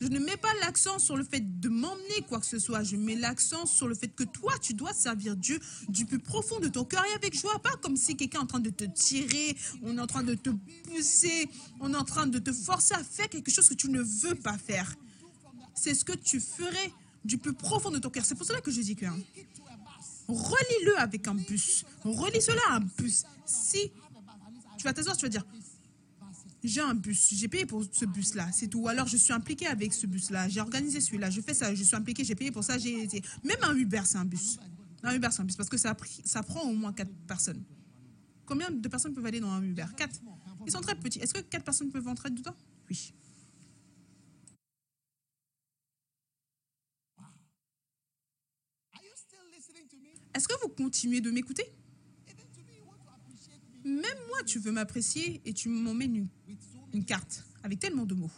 Je ne mets pas l'accent sur le fait de m'emmener quoi que ce soit. Je mets l'accent sur le fait que toi, tu dois servir Dieu du plus profond de ton cœur et avec joie. Pas comme si quelqu'un est en train de te tirer, on est en train de te pousser, on est en train de te forcer à faire quelque chose que tu ne veux pas faire. C'est ce que tu ferais du plus profond de ton cœur. C'est pour cela que je dis que hein, relis-le avec un bus. Relis cela à un bus. Si tu vas t'asseoir, tu vas dire, j'ai un bus, j'ai payé pour ce bus-là, c'est tout. Ou alors je suis impliqué avec ce bus-là, j'ai organisé celui-là, je fais ça, je suis impliqué, j'ai payé pour ça, j'ai été. Même un Uber, c'est un bus. Un Uber, c'est un bus parce que ça, ça prend au moins quatre personnes. Combien de personnes peuvent aller dans un Uber? Quatre. Ils sont très petits. Est-ce que quatre personnes peuvent entrer dedans? Oui. Est-ce que vous continuez de m'écouter? Même moi, tu veux m'apprécier et tu m'emmènes une, une, carte avec tellement de mots.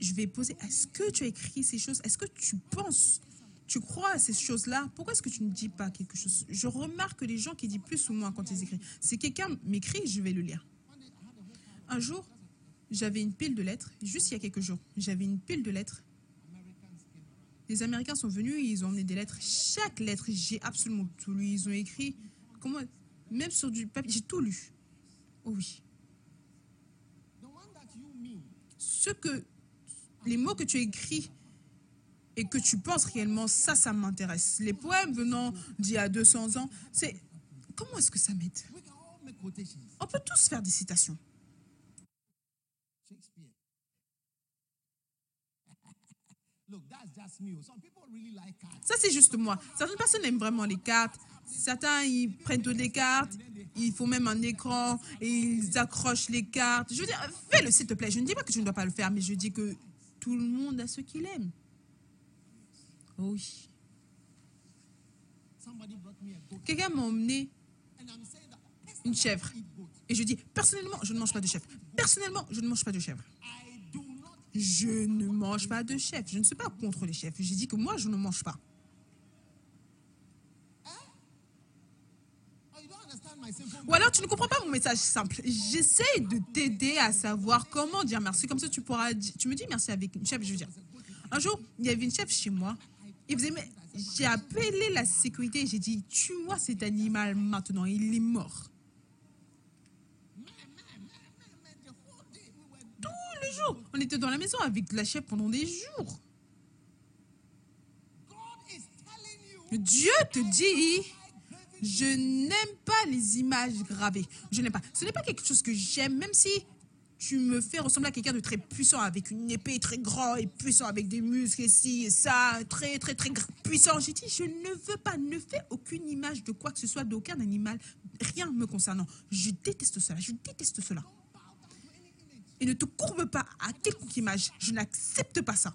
Je vais poser, est-ce que tu as écrit ces choses? Est-ce que tu penses, tu crois à ces choses-là? Pourquoi est-ce que tu ne dis pas quelque chose? Je remarque que les gens qui disent plus ou moins quand ils écrivent, si quelqu'un m'écrit, je vais le lire. Un jour, j'avais une pile de lettres, juste il y a quelques jours, j'avais une pile de lettres les Américains sont venus, ils ont emmené des lettres. Chaque lettre, j'ai absolument tout lu. Ils ont écrit, comment, même sur du papier, j'ai tout lu. Oh oui. Ce que, les mots que tu as écrits et que tu penses réellement, ça, ça m'intéresse. Les poèmes venant d'il y a 200 ans, c'est, comment est-ce que ça m'aide? On peut tous faire des citations. Ça, c'est juste moi. Certaines personnes aiment vraiment les cartes. Certains, ils prennent toutes les cartes. Il faut même un écran et ils accrochent les cartes. Je veux dire, fais-le, s'il te plaît. Je ne dis pas que tu ne dois pas le faire, mais je dis que tout le monde a ce qu'il aime. Oh oui. Quelqu'un m'a emmené une chèvre. Et je dis, personnellement, je ne mange pas de chèvre. Personnellement, je ne mange pas de chèvre. Je ne mange pas de chef. Je ne suis pas contre les chefs. J'ai dit que moi, je ne mange pas. Ou alors tu ne comprends pas mon message simple. J'essaie de t'aider à savoir comment dire merci. Comme ça, tu pourras tu me dis merci avec une chef. Je veux dire, un jour, il y avait une chef chez moi. Il faisait, j'ai appelé la sécurité. J'ai dit, tue-moi cet animal maintenant. Il est mort. On était dans la maison avec la chef pendant des jours. Dieu te dit, je n'aime pas les images gravées. Je n'aime pas. Ce n'est pas quelque chose que j'aime, même si tu me fais ressembler à quelqu'un de très puissant, avec une épée très grand et puissant, avec des muscles ici et ça, très, très, très puissant. J'ai dit, je ne veux pas, ne fais aucune image de quoi que ce soit, d'aucun animal, rien me concernant. Je déteste cela, je déteste cela et ne te courbe pas à quelconque image. Je n'accepte pas ça.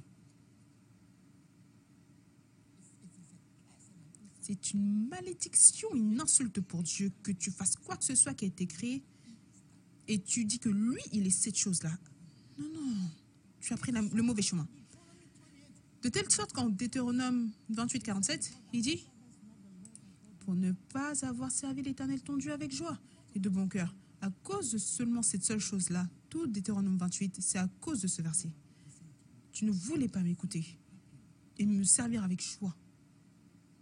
C'est une malédiction, une insulte pour Dieu que tu fasses quoi que ce soit qui a été créé et tu dis que lui, il est cette chose-là. Non, non, tu as pris le mauvais chemin. De telle sorte qu'en Deutéronome 28, 47, il dit Pour ne pas avoir servi l'Éternel ton Dieu avec joie et de bon cœur, à cause de seulement cette seule chose-là, tout Deutéronome 28, c'est à cause de ce verset. Tu ne voulais pas m'écouter et me servir avec joie.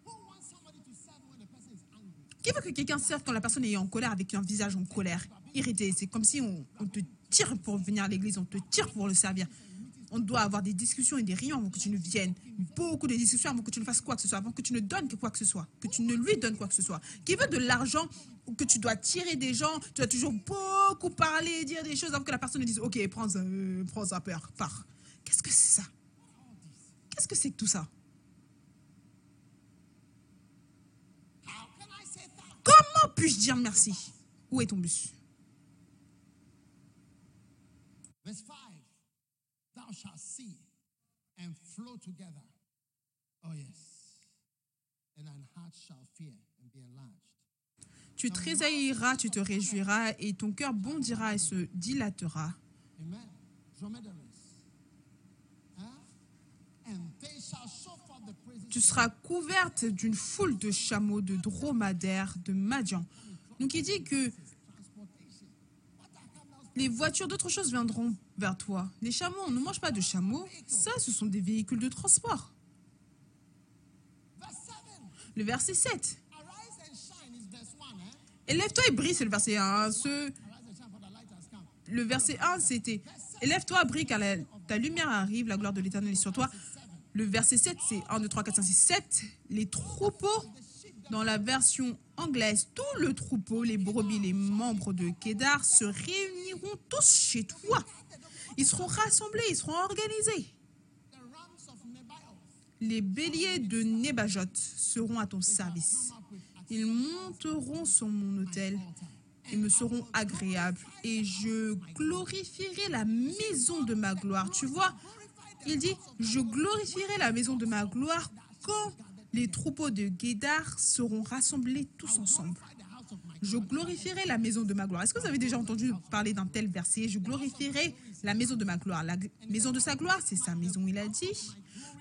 Who wants somebody to serve when the person is angry? Qui veut que quelqu'un serve quand la personne est en colère avec un visage en colère, irrité? C'est comme si on, te tire pour venir à l'église, on te tire pour le servir. On doit avoir des discussions et des réunions avant que tu ne viennes. Beaucoup de discussions avant que tu ne fasses quoi que ce soit, avant que tu ne donnes quoi que ce soit, que tu ne lui donnes quoi que ce soit. Qui veut de l'argent que tu dois tirer des gens, tu dois toujours beaucoup parler, dire des choses avant que la personne ne dise Ok, prends euh, prends père, pars. Qu'est-ce que c'est ça? Qu'est-ce que c'est que tout ça How can I say that? Puis-je dire merci? Où est ton bus? Verse 5 Thou shalt see and flow together. Oh, yes. And thine heart shall fear and be enlarged. Tu tressailliras, tu te réjouiras, et ton cœur bondira et se dilatera. Amen. Dromedaries. Huh? And they shall show. Tu seras couverte d'une foule de chameaux, de dromadaires, de madians. Donc il dit que les voitures d'autres choses viendront vers toi. Les chameaux, on ne mange pas de chameaux. Ça, ce sont des véhicules de transport. Verse 7. Le verset 7. Arise and shine is verse 1. Eh? Élève-toi et brille, c'est le verset 1. Ce, Arise and shine for the light has come. le verset 1, c'était Élève-toi, brille, car ta lumière arrive, la gloire de l'Éternel est sur toi. Le verset 7, c'est 1, 2, 3, 4, 5, 6, 7. Les troupeaux, dans la version anglaise, tout le troupeau, les brebis, les membres de Kédar se réuniront tous chez toi. Ils seront rassemblés, ils seront organisés. Les béliers de Nébajot seront à ton service. Ils monteront sur mon autel et me seront agréables. Et je glorifierai la maison de ma gloire. Tu vois, il dit, je glorifierai la maison de ma gloire quand les troupeaux de Guédar seront rassemblés tous ensemble. Je glorifierai la maison de ma gloire. Est-ce que vous avez déjà entendu parler d'un tel verset? Je glorifierai la maison de ma gloire. La maison de sa gloire, c'est sa maison, il a dit.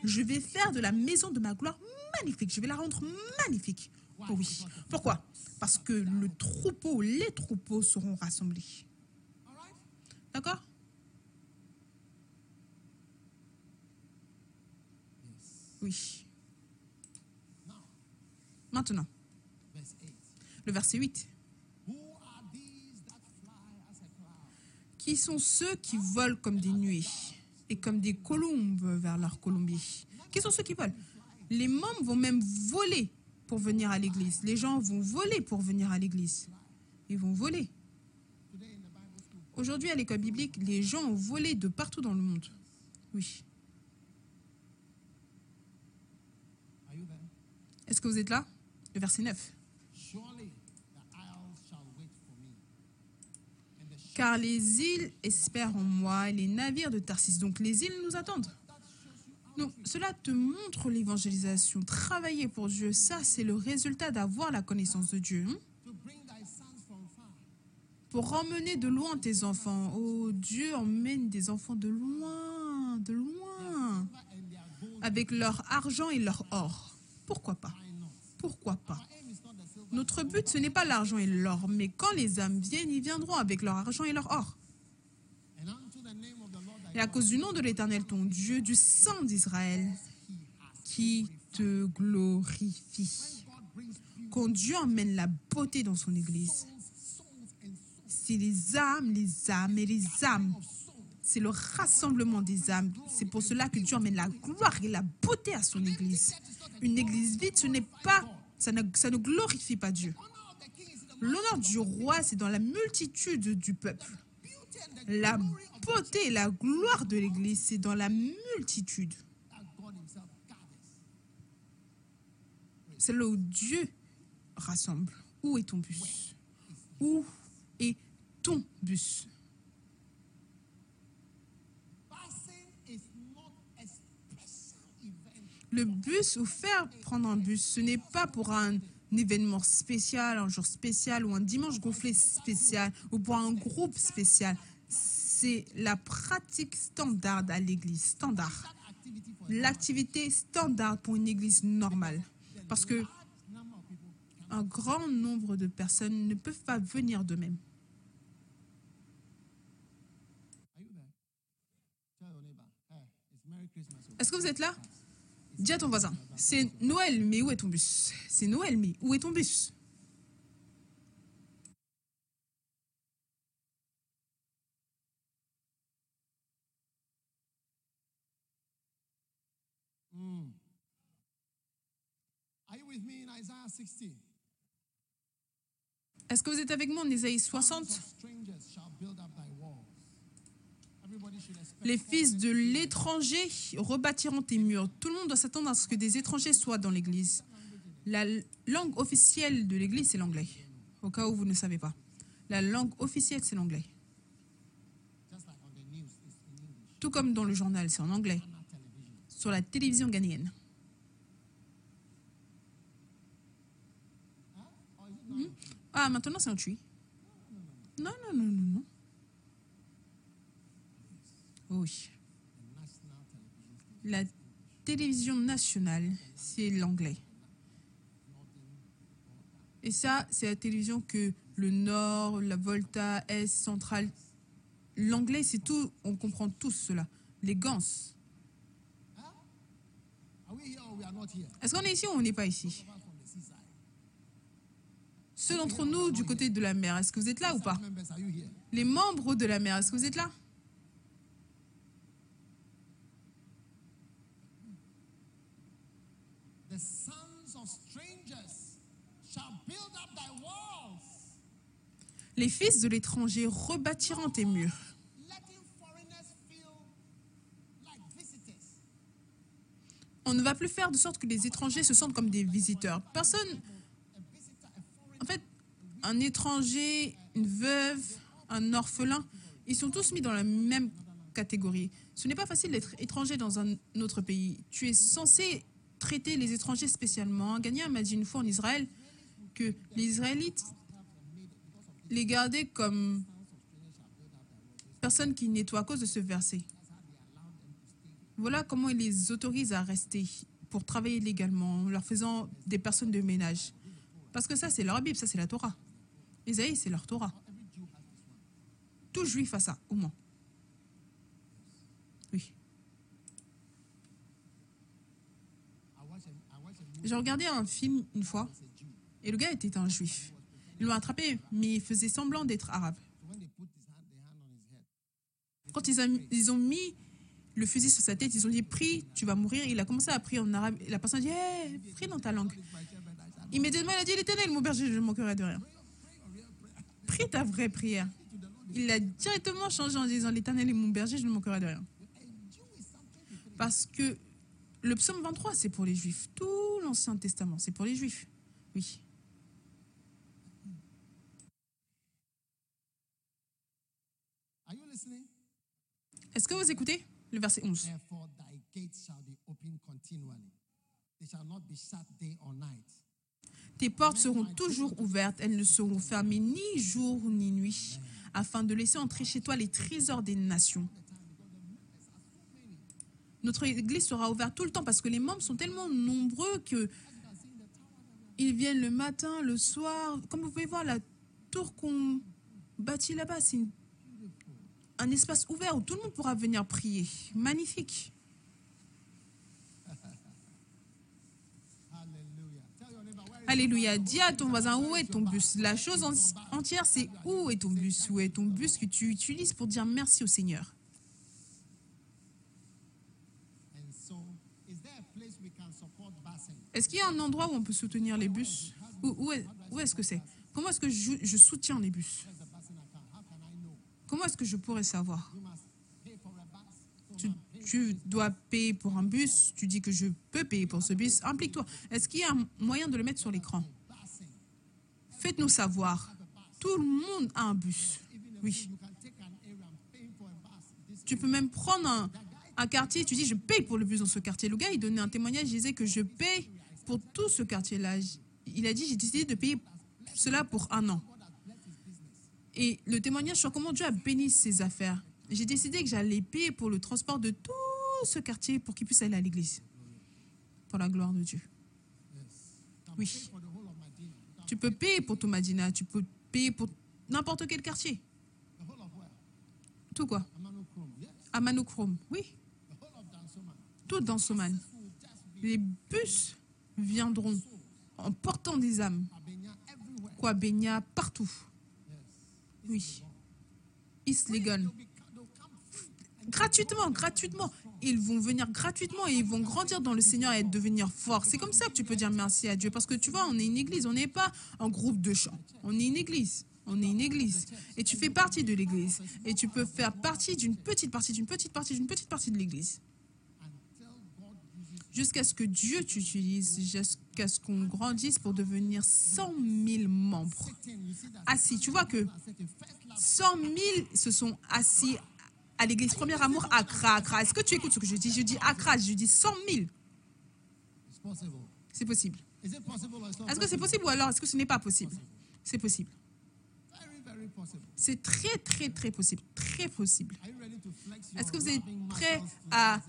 Je vais faire de la maison de ma gloire magnifique. Je vais la rendre magnifique. Oh oui. Pourquoi? Parce que le troupeau, les troupeaux seront rassemblés. D'accord? Oui. Maintenant, verse 8. le verset 8. Who are these that fly as a cloud? Qui sont ceux qui volent comme des nuées et comme des colombes vers leur colombier Qui sont ceux qui volent? Les membres vont même voler pour venir à l'église. Les gens vont voler pour venir à l'église. Ils vont voler. Aujourd'hui, à l'école biblique, les gens ont volé de partout dans le monde. Oui. are you there? Est-ce que vous êtes là? Le verset 9. Surely the isles shall wait for me. And the ships Car les îles espèrent en moi et les navires de Tarsis. Donc les îles nous attendent. Donc, cela te montre l'évangélisation. Travailler pour Dieu, ça, c'est le résultat d'avoir la connaissance de Dieu. hein? Pour emmener de loin tes enfants. Oh, Dieu emmène des enfants de loin, de loin, avec leur argent et leur or. Pourquoi pas? Pourquoi pas? Notre but, ce n'est pas l'argent et l'or, mais quand les âmes viennent, ils viendront avec leur argent et leur or. Et à cause du nom de l'Éternel, ton Dieu, du Saint d'Israël, qui te glorifie. Quand Dieu emmène la beauté dans son Église, c'est les âmes, les âmes et les âmes. C'est le rassemblement des âmes. C'est pour cela que Dieu emmène la gloire et la beauté à son Église. Une Église vide, ce n'est pas, ça ne, ça ne glorifie pas Dieu. L'honneur du roi, c'est dans la multitude du peuple. La beauté et la gloire de l'Église, c'est dans la multitude. C'est là où Dieu rassemble. Où est ton bus? Où est ton bus Passing is not a special event. Le bus ou faire prendre un bus, ce n'est pas pour un événement spécial, un jour spécial ou un dimanche gonflé spécial ou pour un groupe spécial. C'est la pratique standard à l'église, standard. L'activité standard pour une église normale. Parce que un grand nombre de personnes ne peuvent pas venir d'eux-mêmes. Est-ce que vous êtes là? Dis à ton voisin, c'est Noël, mais où est ton bus? C'est Noël, mais où est ton bus? Mm. 60? Est-ce que vous êtes avec moi en Ésaïe 60 Les fils de l'étranger rebâtiront tes murs. Tout le monde doit s'attendre à ce que des étrangers soient dans l'église. La langue officielle de l'église, c'est l'anglais. Au cas où vous ne savez pas. La langue officielle, c'est l'anglais. Tout comme dans le journal, c'est en anglais. Sur la télévision ghanéenne. In- Ah, maintenant c'est en tui. Non, non, non, non, non. Oui. La télévision nationale, c'est l'anglais. Et ça, c'est la télévision que le Nord, la Volta, Est, Centrale. L'anglais, c'est tout. On comprend tous cela. Les here? Est-ce qu'on est ici ou on n'est pas ici? Ceux d'entre nous du côté de la mer, est-ce que vous êtes là ou pas? Les membres de la mer, est-ce que vous êtes là The sons of strangers shall build up thy walls, Les fils de l'étranger rebâtiront tes murs. On ne va plus faire de sorte que les étrangers se sentent comme des visiteurs. Personne, en fait, un étranger, une veuve, un orphelin, ils sont tous mis dans la même catégorie. Ce n'est pas facile d'être étranger dans un autre pays. Tu es censé traiter les étrangers spécialement. Gagnant m'a dit une fois en Israël que les Israélites les gardaient comme personnes qui nettoient à cause de ce verset. Voilà comment il les autorise à rester pour travailler légalement, en leur faisant des personnes de ménage. Parce que ça, c'est leur Bible, ça, c'est la Torah. Isaïe, c'est leur Torah. Tout juif a ça, au moins. Oui. J'ai regardé un film une fois, et le gars était un juif. Ils l'ont attrapé, mais il faisait semblant d'être arabe. Quand ils, ont mis le fusil sur sa tête, ils ont dit Prie, tu vas mourir. Il a commencé à prier en arabe. Et la personne a dit prie dans ta langue. Immédiatement, il a dit L'éternel, mon berger, je ne manquerai de rien. Prie ta vraie prière. Il a directement changé en disant L'éternel est mon berger, je ne manquerai de rien. Parce que le psaume 23, c'est pour les juifs. Tout l'Ancien Testament, c'est pour les juifs. Oui. Are you listening? Est-ce que vous écoutez le verset 11 Therefore, thy gates shall be open continually. They shall not be shut day or night. Tes portes seront toujours ouvertes, elles ne seront fermées ni jour ni nuit, afin de laisser entrer chez toi les trésors des nations. Notre église sera ouverte tout le temps parce que les membres sont tellement nombreux que ils viennent le matin, le soir. Comme vous pouvez voir, la tour qu'on bâtit là-bas, c'est une- un espace ouvert où tout le monde pourra venir prier. Magnifique. Alléluia. Dis à ton voisin où est ton bus? La chose en- entière, c'est où est ton bus? Où est ton bus que tu utilises pour dire merci au Seigneur? Est-ce qu'il y a un endroit où on peut soutenir les bus? Où, où est, où est-ce que c'est? Comment est-ce que je soutiens les bus Where's the busing account? How can I know? Comment est-ce que je pourrais savoir? Tu, dois payer pour un bus, tu dis que je peux payer pour ce bus. Implique-toi. Est-ce qu'il y a un moyen de le mettre sur l'écran? Faites-nous savoir. Tout le monde a un bus. Oui. Tu peux même prendre un, un quartier, tu dis je paye pour le bus dans ce quartier. Le gars, il donnait un témoignage, il disait que je paye pour tout ce quartier-là. Il a dit j'ai décidé de payer cela pour un an. Et le témoignage sur comment Dieu a béni ses affaires. J'ai décidé que j'allais payer pour le transport de tout ce quartier pour qu'il puisse aller à l'église. Pour la gloire de Dieu. Oui. Tu peux payer pour tout Madina, tu peux payer pour n'importe quel quartier. Tout quoi? À oui. Tout dans Soman. Les bus viendront en portant des âmes. Quoi, Benya, partout. Oui. Gratuitement, gratuitement. Ils vont venir gratuitement et ils vont grandir dans le Seigneur et devenir forts. C'est comme ça que tu peux dire merci à Dieu. Parce que tu vois, on est une église, on n'est pas un groupe de chants. On est une église. On est une église. Et tu fais partie de l'église. Et tu peux faire partie d'une petite partie, d'une petite partie, d'une petite partie de l'église. Jusqu'à ce que Dieu t'utilise, jusqu'à ce qu'on grandisse pour devenir 100 000 membres. Assis. Tu vois que Satan. First class. 100 000 se sont assis à l'église Premier Amour Accra. Accra. Est-ce que tu écoutes ce que je dis? Je dis Accra, je dis 100 000. It's possible. C'est possible. Est-ce que c'est possible? ou alors est-ce que ce n'est pas possible? C'est possible. C'est très, très, très possible. Très possible. Est-ce que vous êtes muscles à-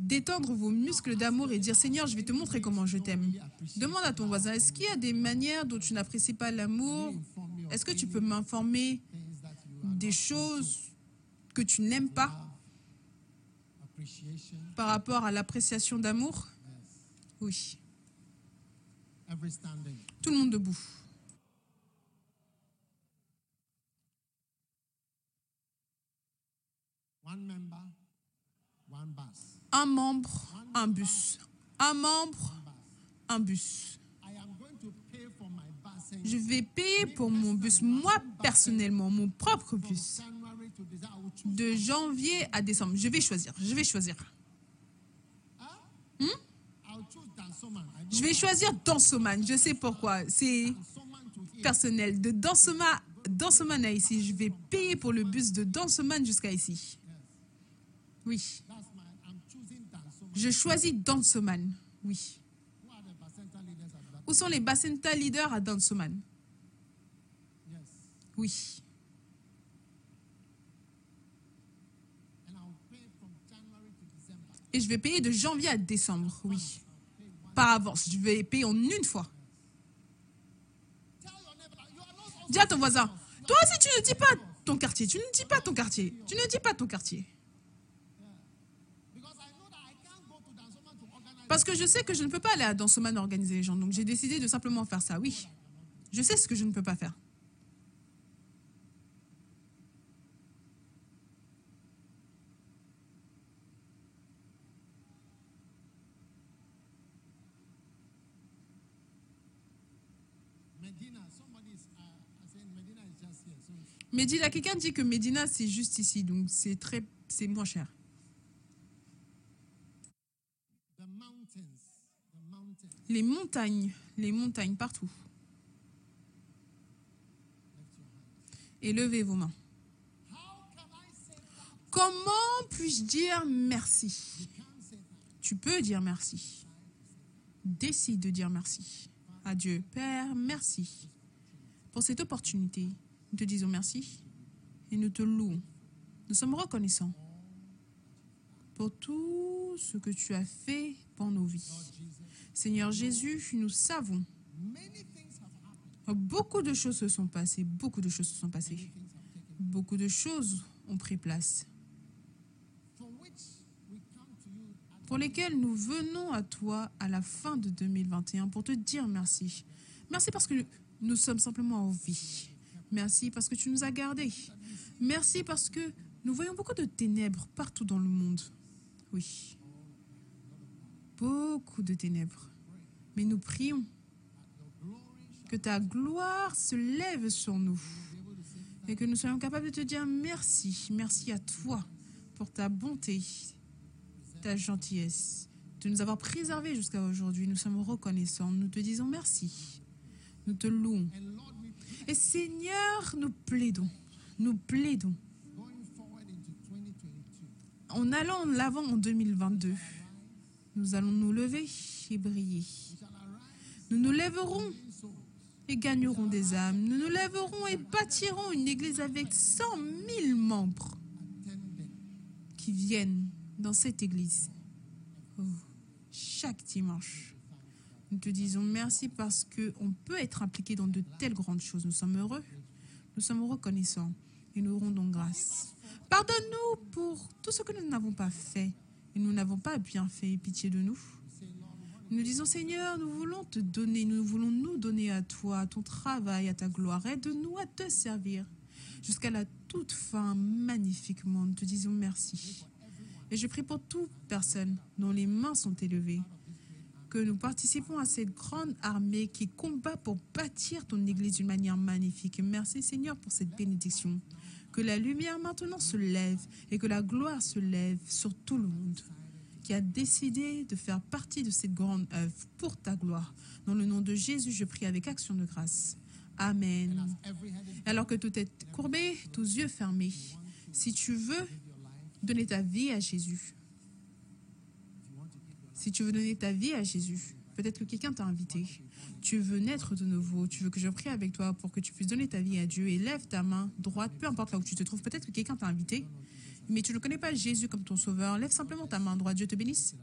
Détendre vos muscles d'amour et dire Seigneur, je vais te montrer comment je t'aime. Demande à ton voisin est-ce qu'il y a des manières dont tu n'apprécies pas l'amour? Est-ce que tu peux m'informer des choses que tu n'aimes pas par rapport à l'appréciation d'amour? Oui. Tout le monde debout. Un membre, un bus. Un membre, un bus. Je vais payer pour mon bus, moi personnellement, mon propre bus. De janvier à décembre. Je vais choisir. Je vais choisir. Know Je vais choisir Dansoman. Je sais pourquoi. C'est personnel. De Dansoman, Dansoman à ici. Je vais payer pour le bus de Dansoman jusqu'à ici. Oui. That's my. I'm choosing Dansoman. Je choisis Dansoman. Oui. Où sont les Bacenta leaders à Dansoman? Oui. Et je vais payer de janvier à décembre. Oui. Par avance. Je vais payer en une fois. Dis à ton voisin. Toi aussi, tu ne dis pas ton quartier. Tu ne dis pas ton quartier. Tu ne dis pas ton quartier. because I know that I can't go to Dansoman to organize. Parce que je sais que je ne peux pas aller à Dansoman organiser les gens. Donc j'ai décidé de simplement faire ça. Oui. Je sais ce que je ne peux pas faire. Medina. Uh, quelqu'un dit que Medina, c'est juste ici. Donc c'est très, c'est moins cher. the mountains. The mountains. Les montagnes. Les montagnes partout. Et levez vos mains. Comment puis-je dire merci? Tu peux dire merci. Décide de dire merci à Dieu. Père, merci pour cette opportunité. Nous te disons merci et nous te louons. Nous sommes reconnaissants pour tout ce que tu as fait pour nos vies. Seigneur Jésus, nous savons beaucoup de choses se sont passées, beaucoup de choses se sont passées. Beaucoup de choses ont pris place, pour lesquelles nous venons à toi à la fin de 2021 pour te dire merci. Merci parce que nous sommes simplement en vie. Merci parce que tu nous as gardés. Merci parce que nous voyons beaucoup de ténèbres partout dans le monde. Oui. Beaucoup de ténèbres. Mais nous prions que ta gloire se lève sur nous et que nous soyons capables de te dire merci. Merci à toi pour ta bonté, ta gentillesse, de nous avoir préservés jusqu'à aujourd'hui. Nous sommes reconnaissants. Nous te disons merci. Nous te louons. Et Seigneur, nous plaidons. Nous plaidons going forward into 2022. en allant en l'avant en 2022, nous allons nous lever et briller. Nous nous lèverons et gagnerons des âmes. Nous nous lèverons et bâtirons une église avec 100 000 membres qui viennent dans cette église chaque dimanche. Nous te disons merci parce qu'on peut être impliqué dans de telles grandes choses. Nous sommes heureux, nous sommes reconnaissants et nous rendons grâce. Pardonne-nous pour tout ce que nous n'avons pas fait et nous n'avons pas bien fait. Pitié de nous. Nous disons Seigneur, nous voulons te donner, nous voulons nous donner à toi, à ton travail, à ta gloire. Aide-nous à te servir jusqu'à la toute fin magnifiquement. Nous te disons merci. Et je prie pour toute personne dont les mains sont élevées, que nous participons à cette grande armée qui combat pour bâtir ton Église d'une manière magnifique. Merci Seigneur pour cette bénédiction. Que la lumière maintenant se lève et que la gloire se lève sur tout le monde qui a décidé de faire partie de cette grande œuvre pour ta gloire. Dans le nom de Jésus, je prie avec action de grâce. Amen. Alors que tout est courbé, tous yeux fermés, si tu veux donner ta vie à Jésus, si tu veux donner ta vie à Jésus, peut-être que quelqu'un t'a invité, tu veux naître de nouveau, tu veux que je prie avec toi pour que tu puisses donner ta vie à Dieu et lève ta main droite, peu importe là où tu te trouves, peut-être que quelqu'un t'a invité, mais tu ne connais pas Jésus comme ton sauveur, lève simplement ta main droite, Dieu te bénisse.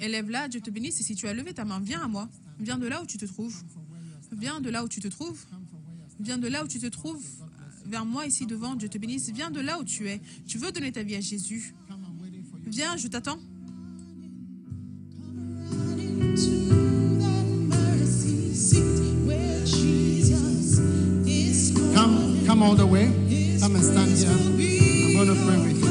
Élève-la, Dieu te bénisse, et si tu as levé ta main, viens à moi, viens de là où tu te trouves, viens de là où tu te trouves, viens de là où tu te trouves, vers moi ici devant, Dieu te bénisse, viens de là où tu es, tu veux donner ta vie à Jésus, viens, je t'attends. Come, come all the way. Come and stand here. I'm going pray with you.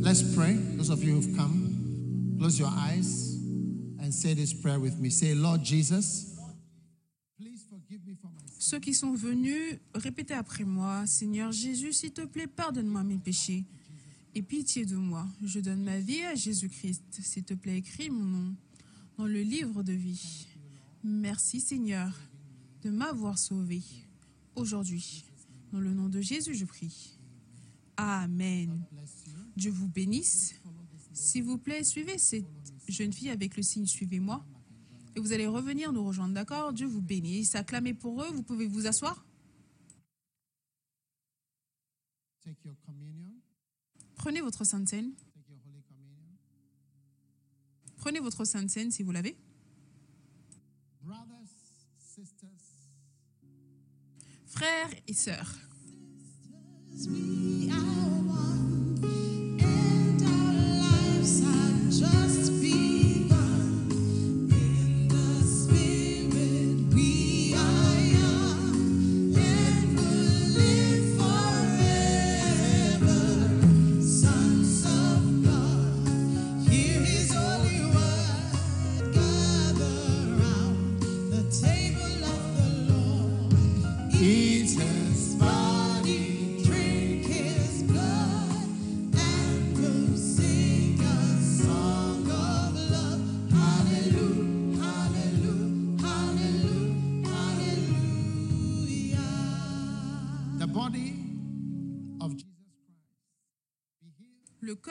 Let's pray. Those of you who've come, close your eyes and say this prayer with me. Say, Lord Jesus. Ceux qui sont venus, répétez après moi, Seigneur Jésus, s'il te plaît, pardonne-moi mes péchés et pitié de moi. Je donne ma vie à Jésus-Christ. S'il te plaît, écris mon nom dans le livre de vie. Merci Seigneur de m'avoir sauvé aujourd'hui. Dans le nom de Jésus, je prie. Amen. Dieu vous bénisse. S'il vous plaît, suivez cette jeune fille avec le signe Suivez-moi. Et vous allez revenir nous rejoindre, d'accord? Dieu vous bénisse. Acclamez pour eux. Vous pouvez vous asseoir. Prenez votre Sainte Seine. Prenez votre Sainte Seine si vous l'avez. Brothers, sisters, Frères et sœurs,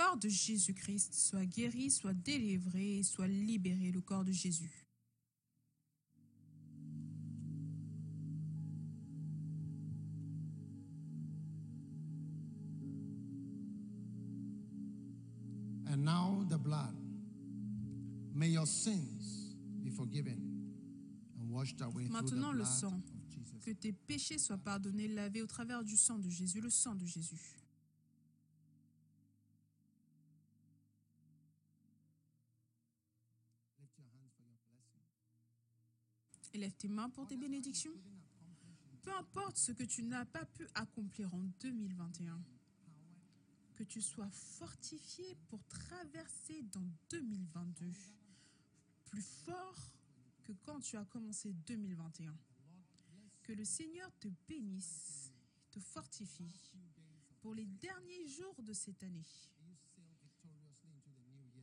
corps de Jésus-Christ soit guéri, soit délivré, soit libéré, le corps de Jésus. And now the blood. May your sins be forgiven and washed away through the Maintenant le blood sang. Que tes péchés soient pardonnés, lavés au travers du sang de Jésus, le sang de Jésus. Élève tes mains pour tes bénédictions. Peu importe ce que tu n'as pas pu accomplir en 2021, que tu sois fortifié pour traverser dans 2022 plus fort que quand tu as commencé 2021. Que le Seigneur te bénisse, te fortifie pour les derniers jours de cette année.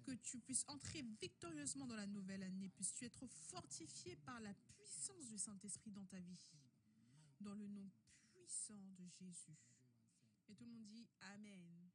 Que tu puisses entrer victorieusement dans la nouvelle année. Puisses-tu être fortifié par la puissance du Saint-Esprit dans ta vie. Dans le nom puissant de Jésus. Et tout le monde dit Amen.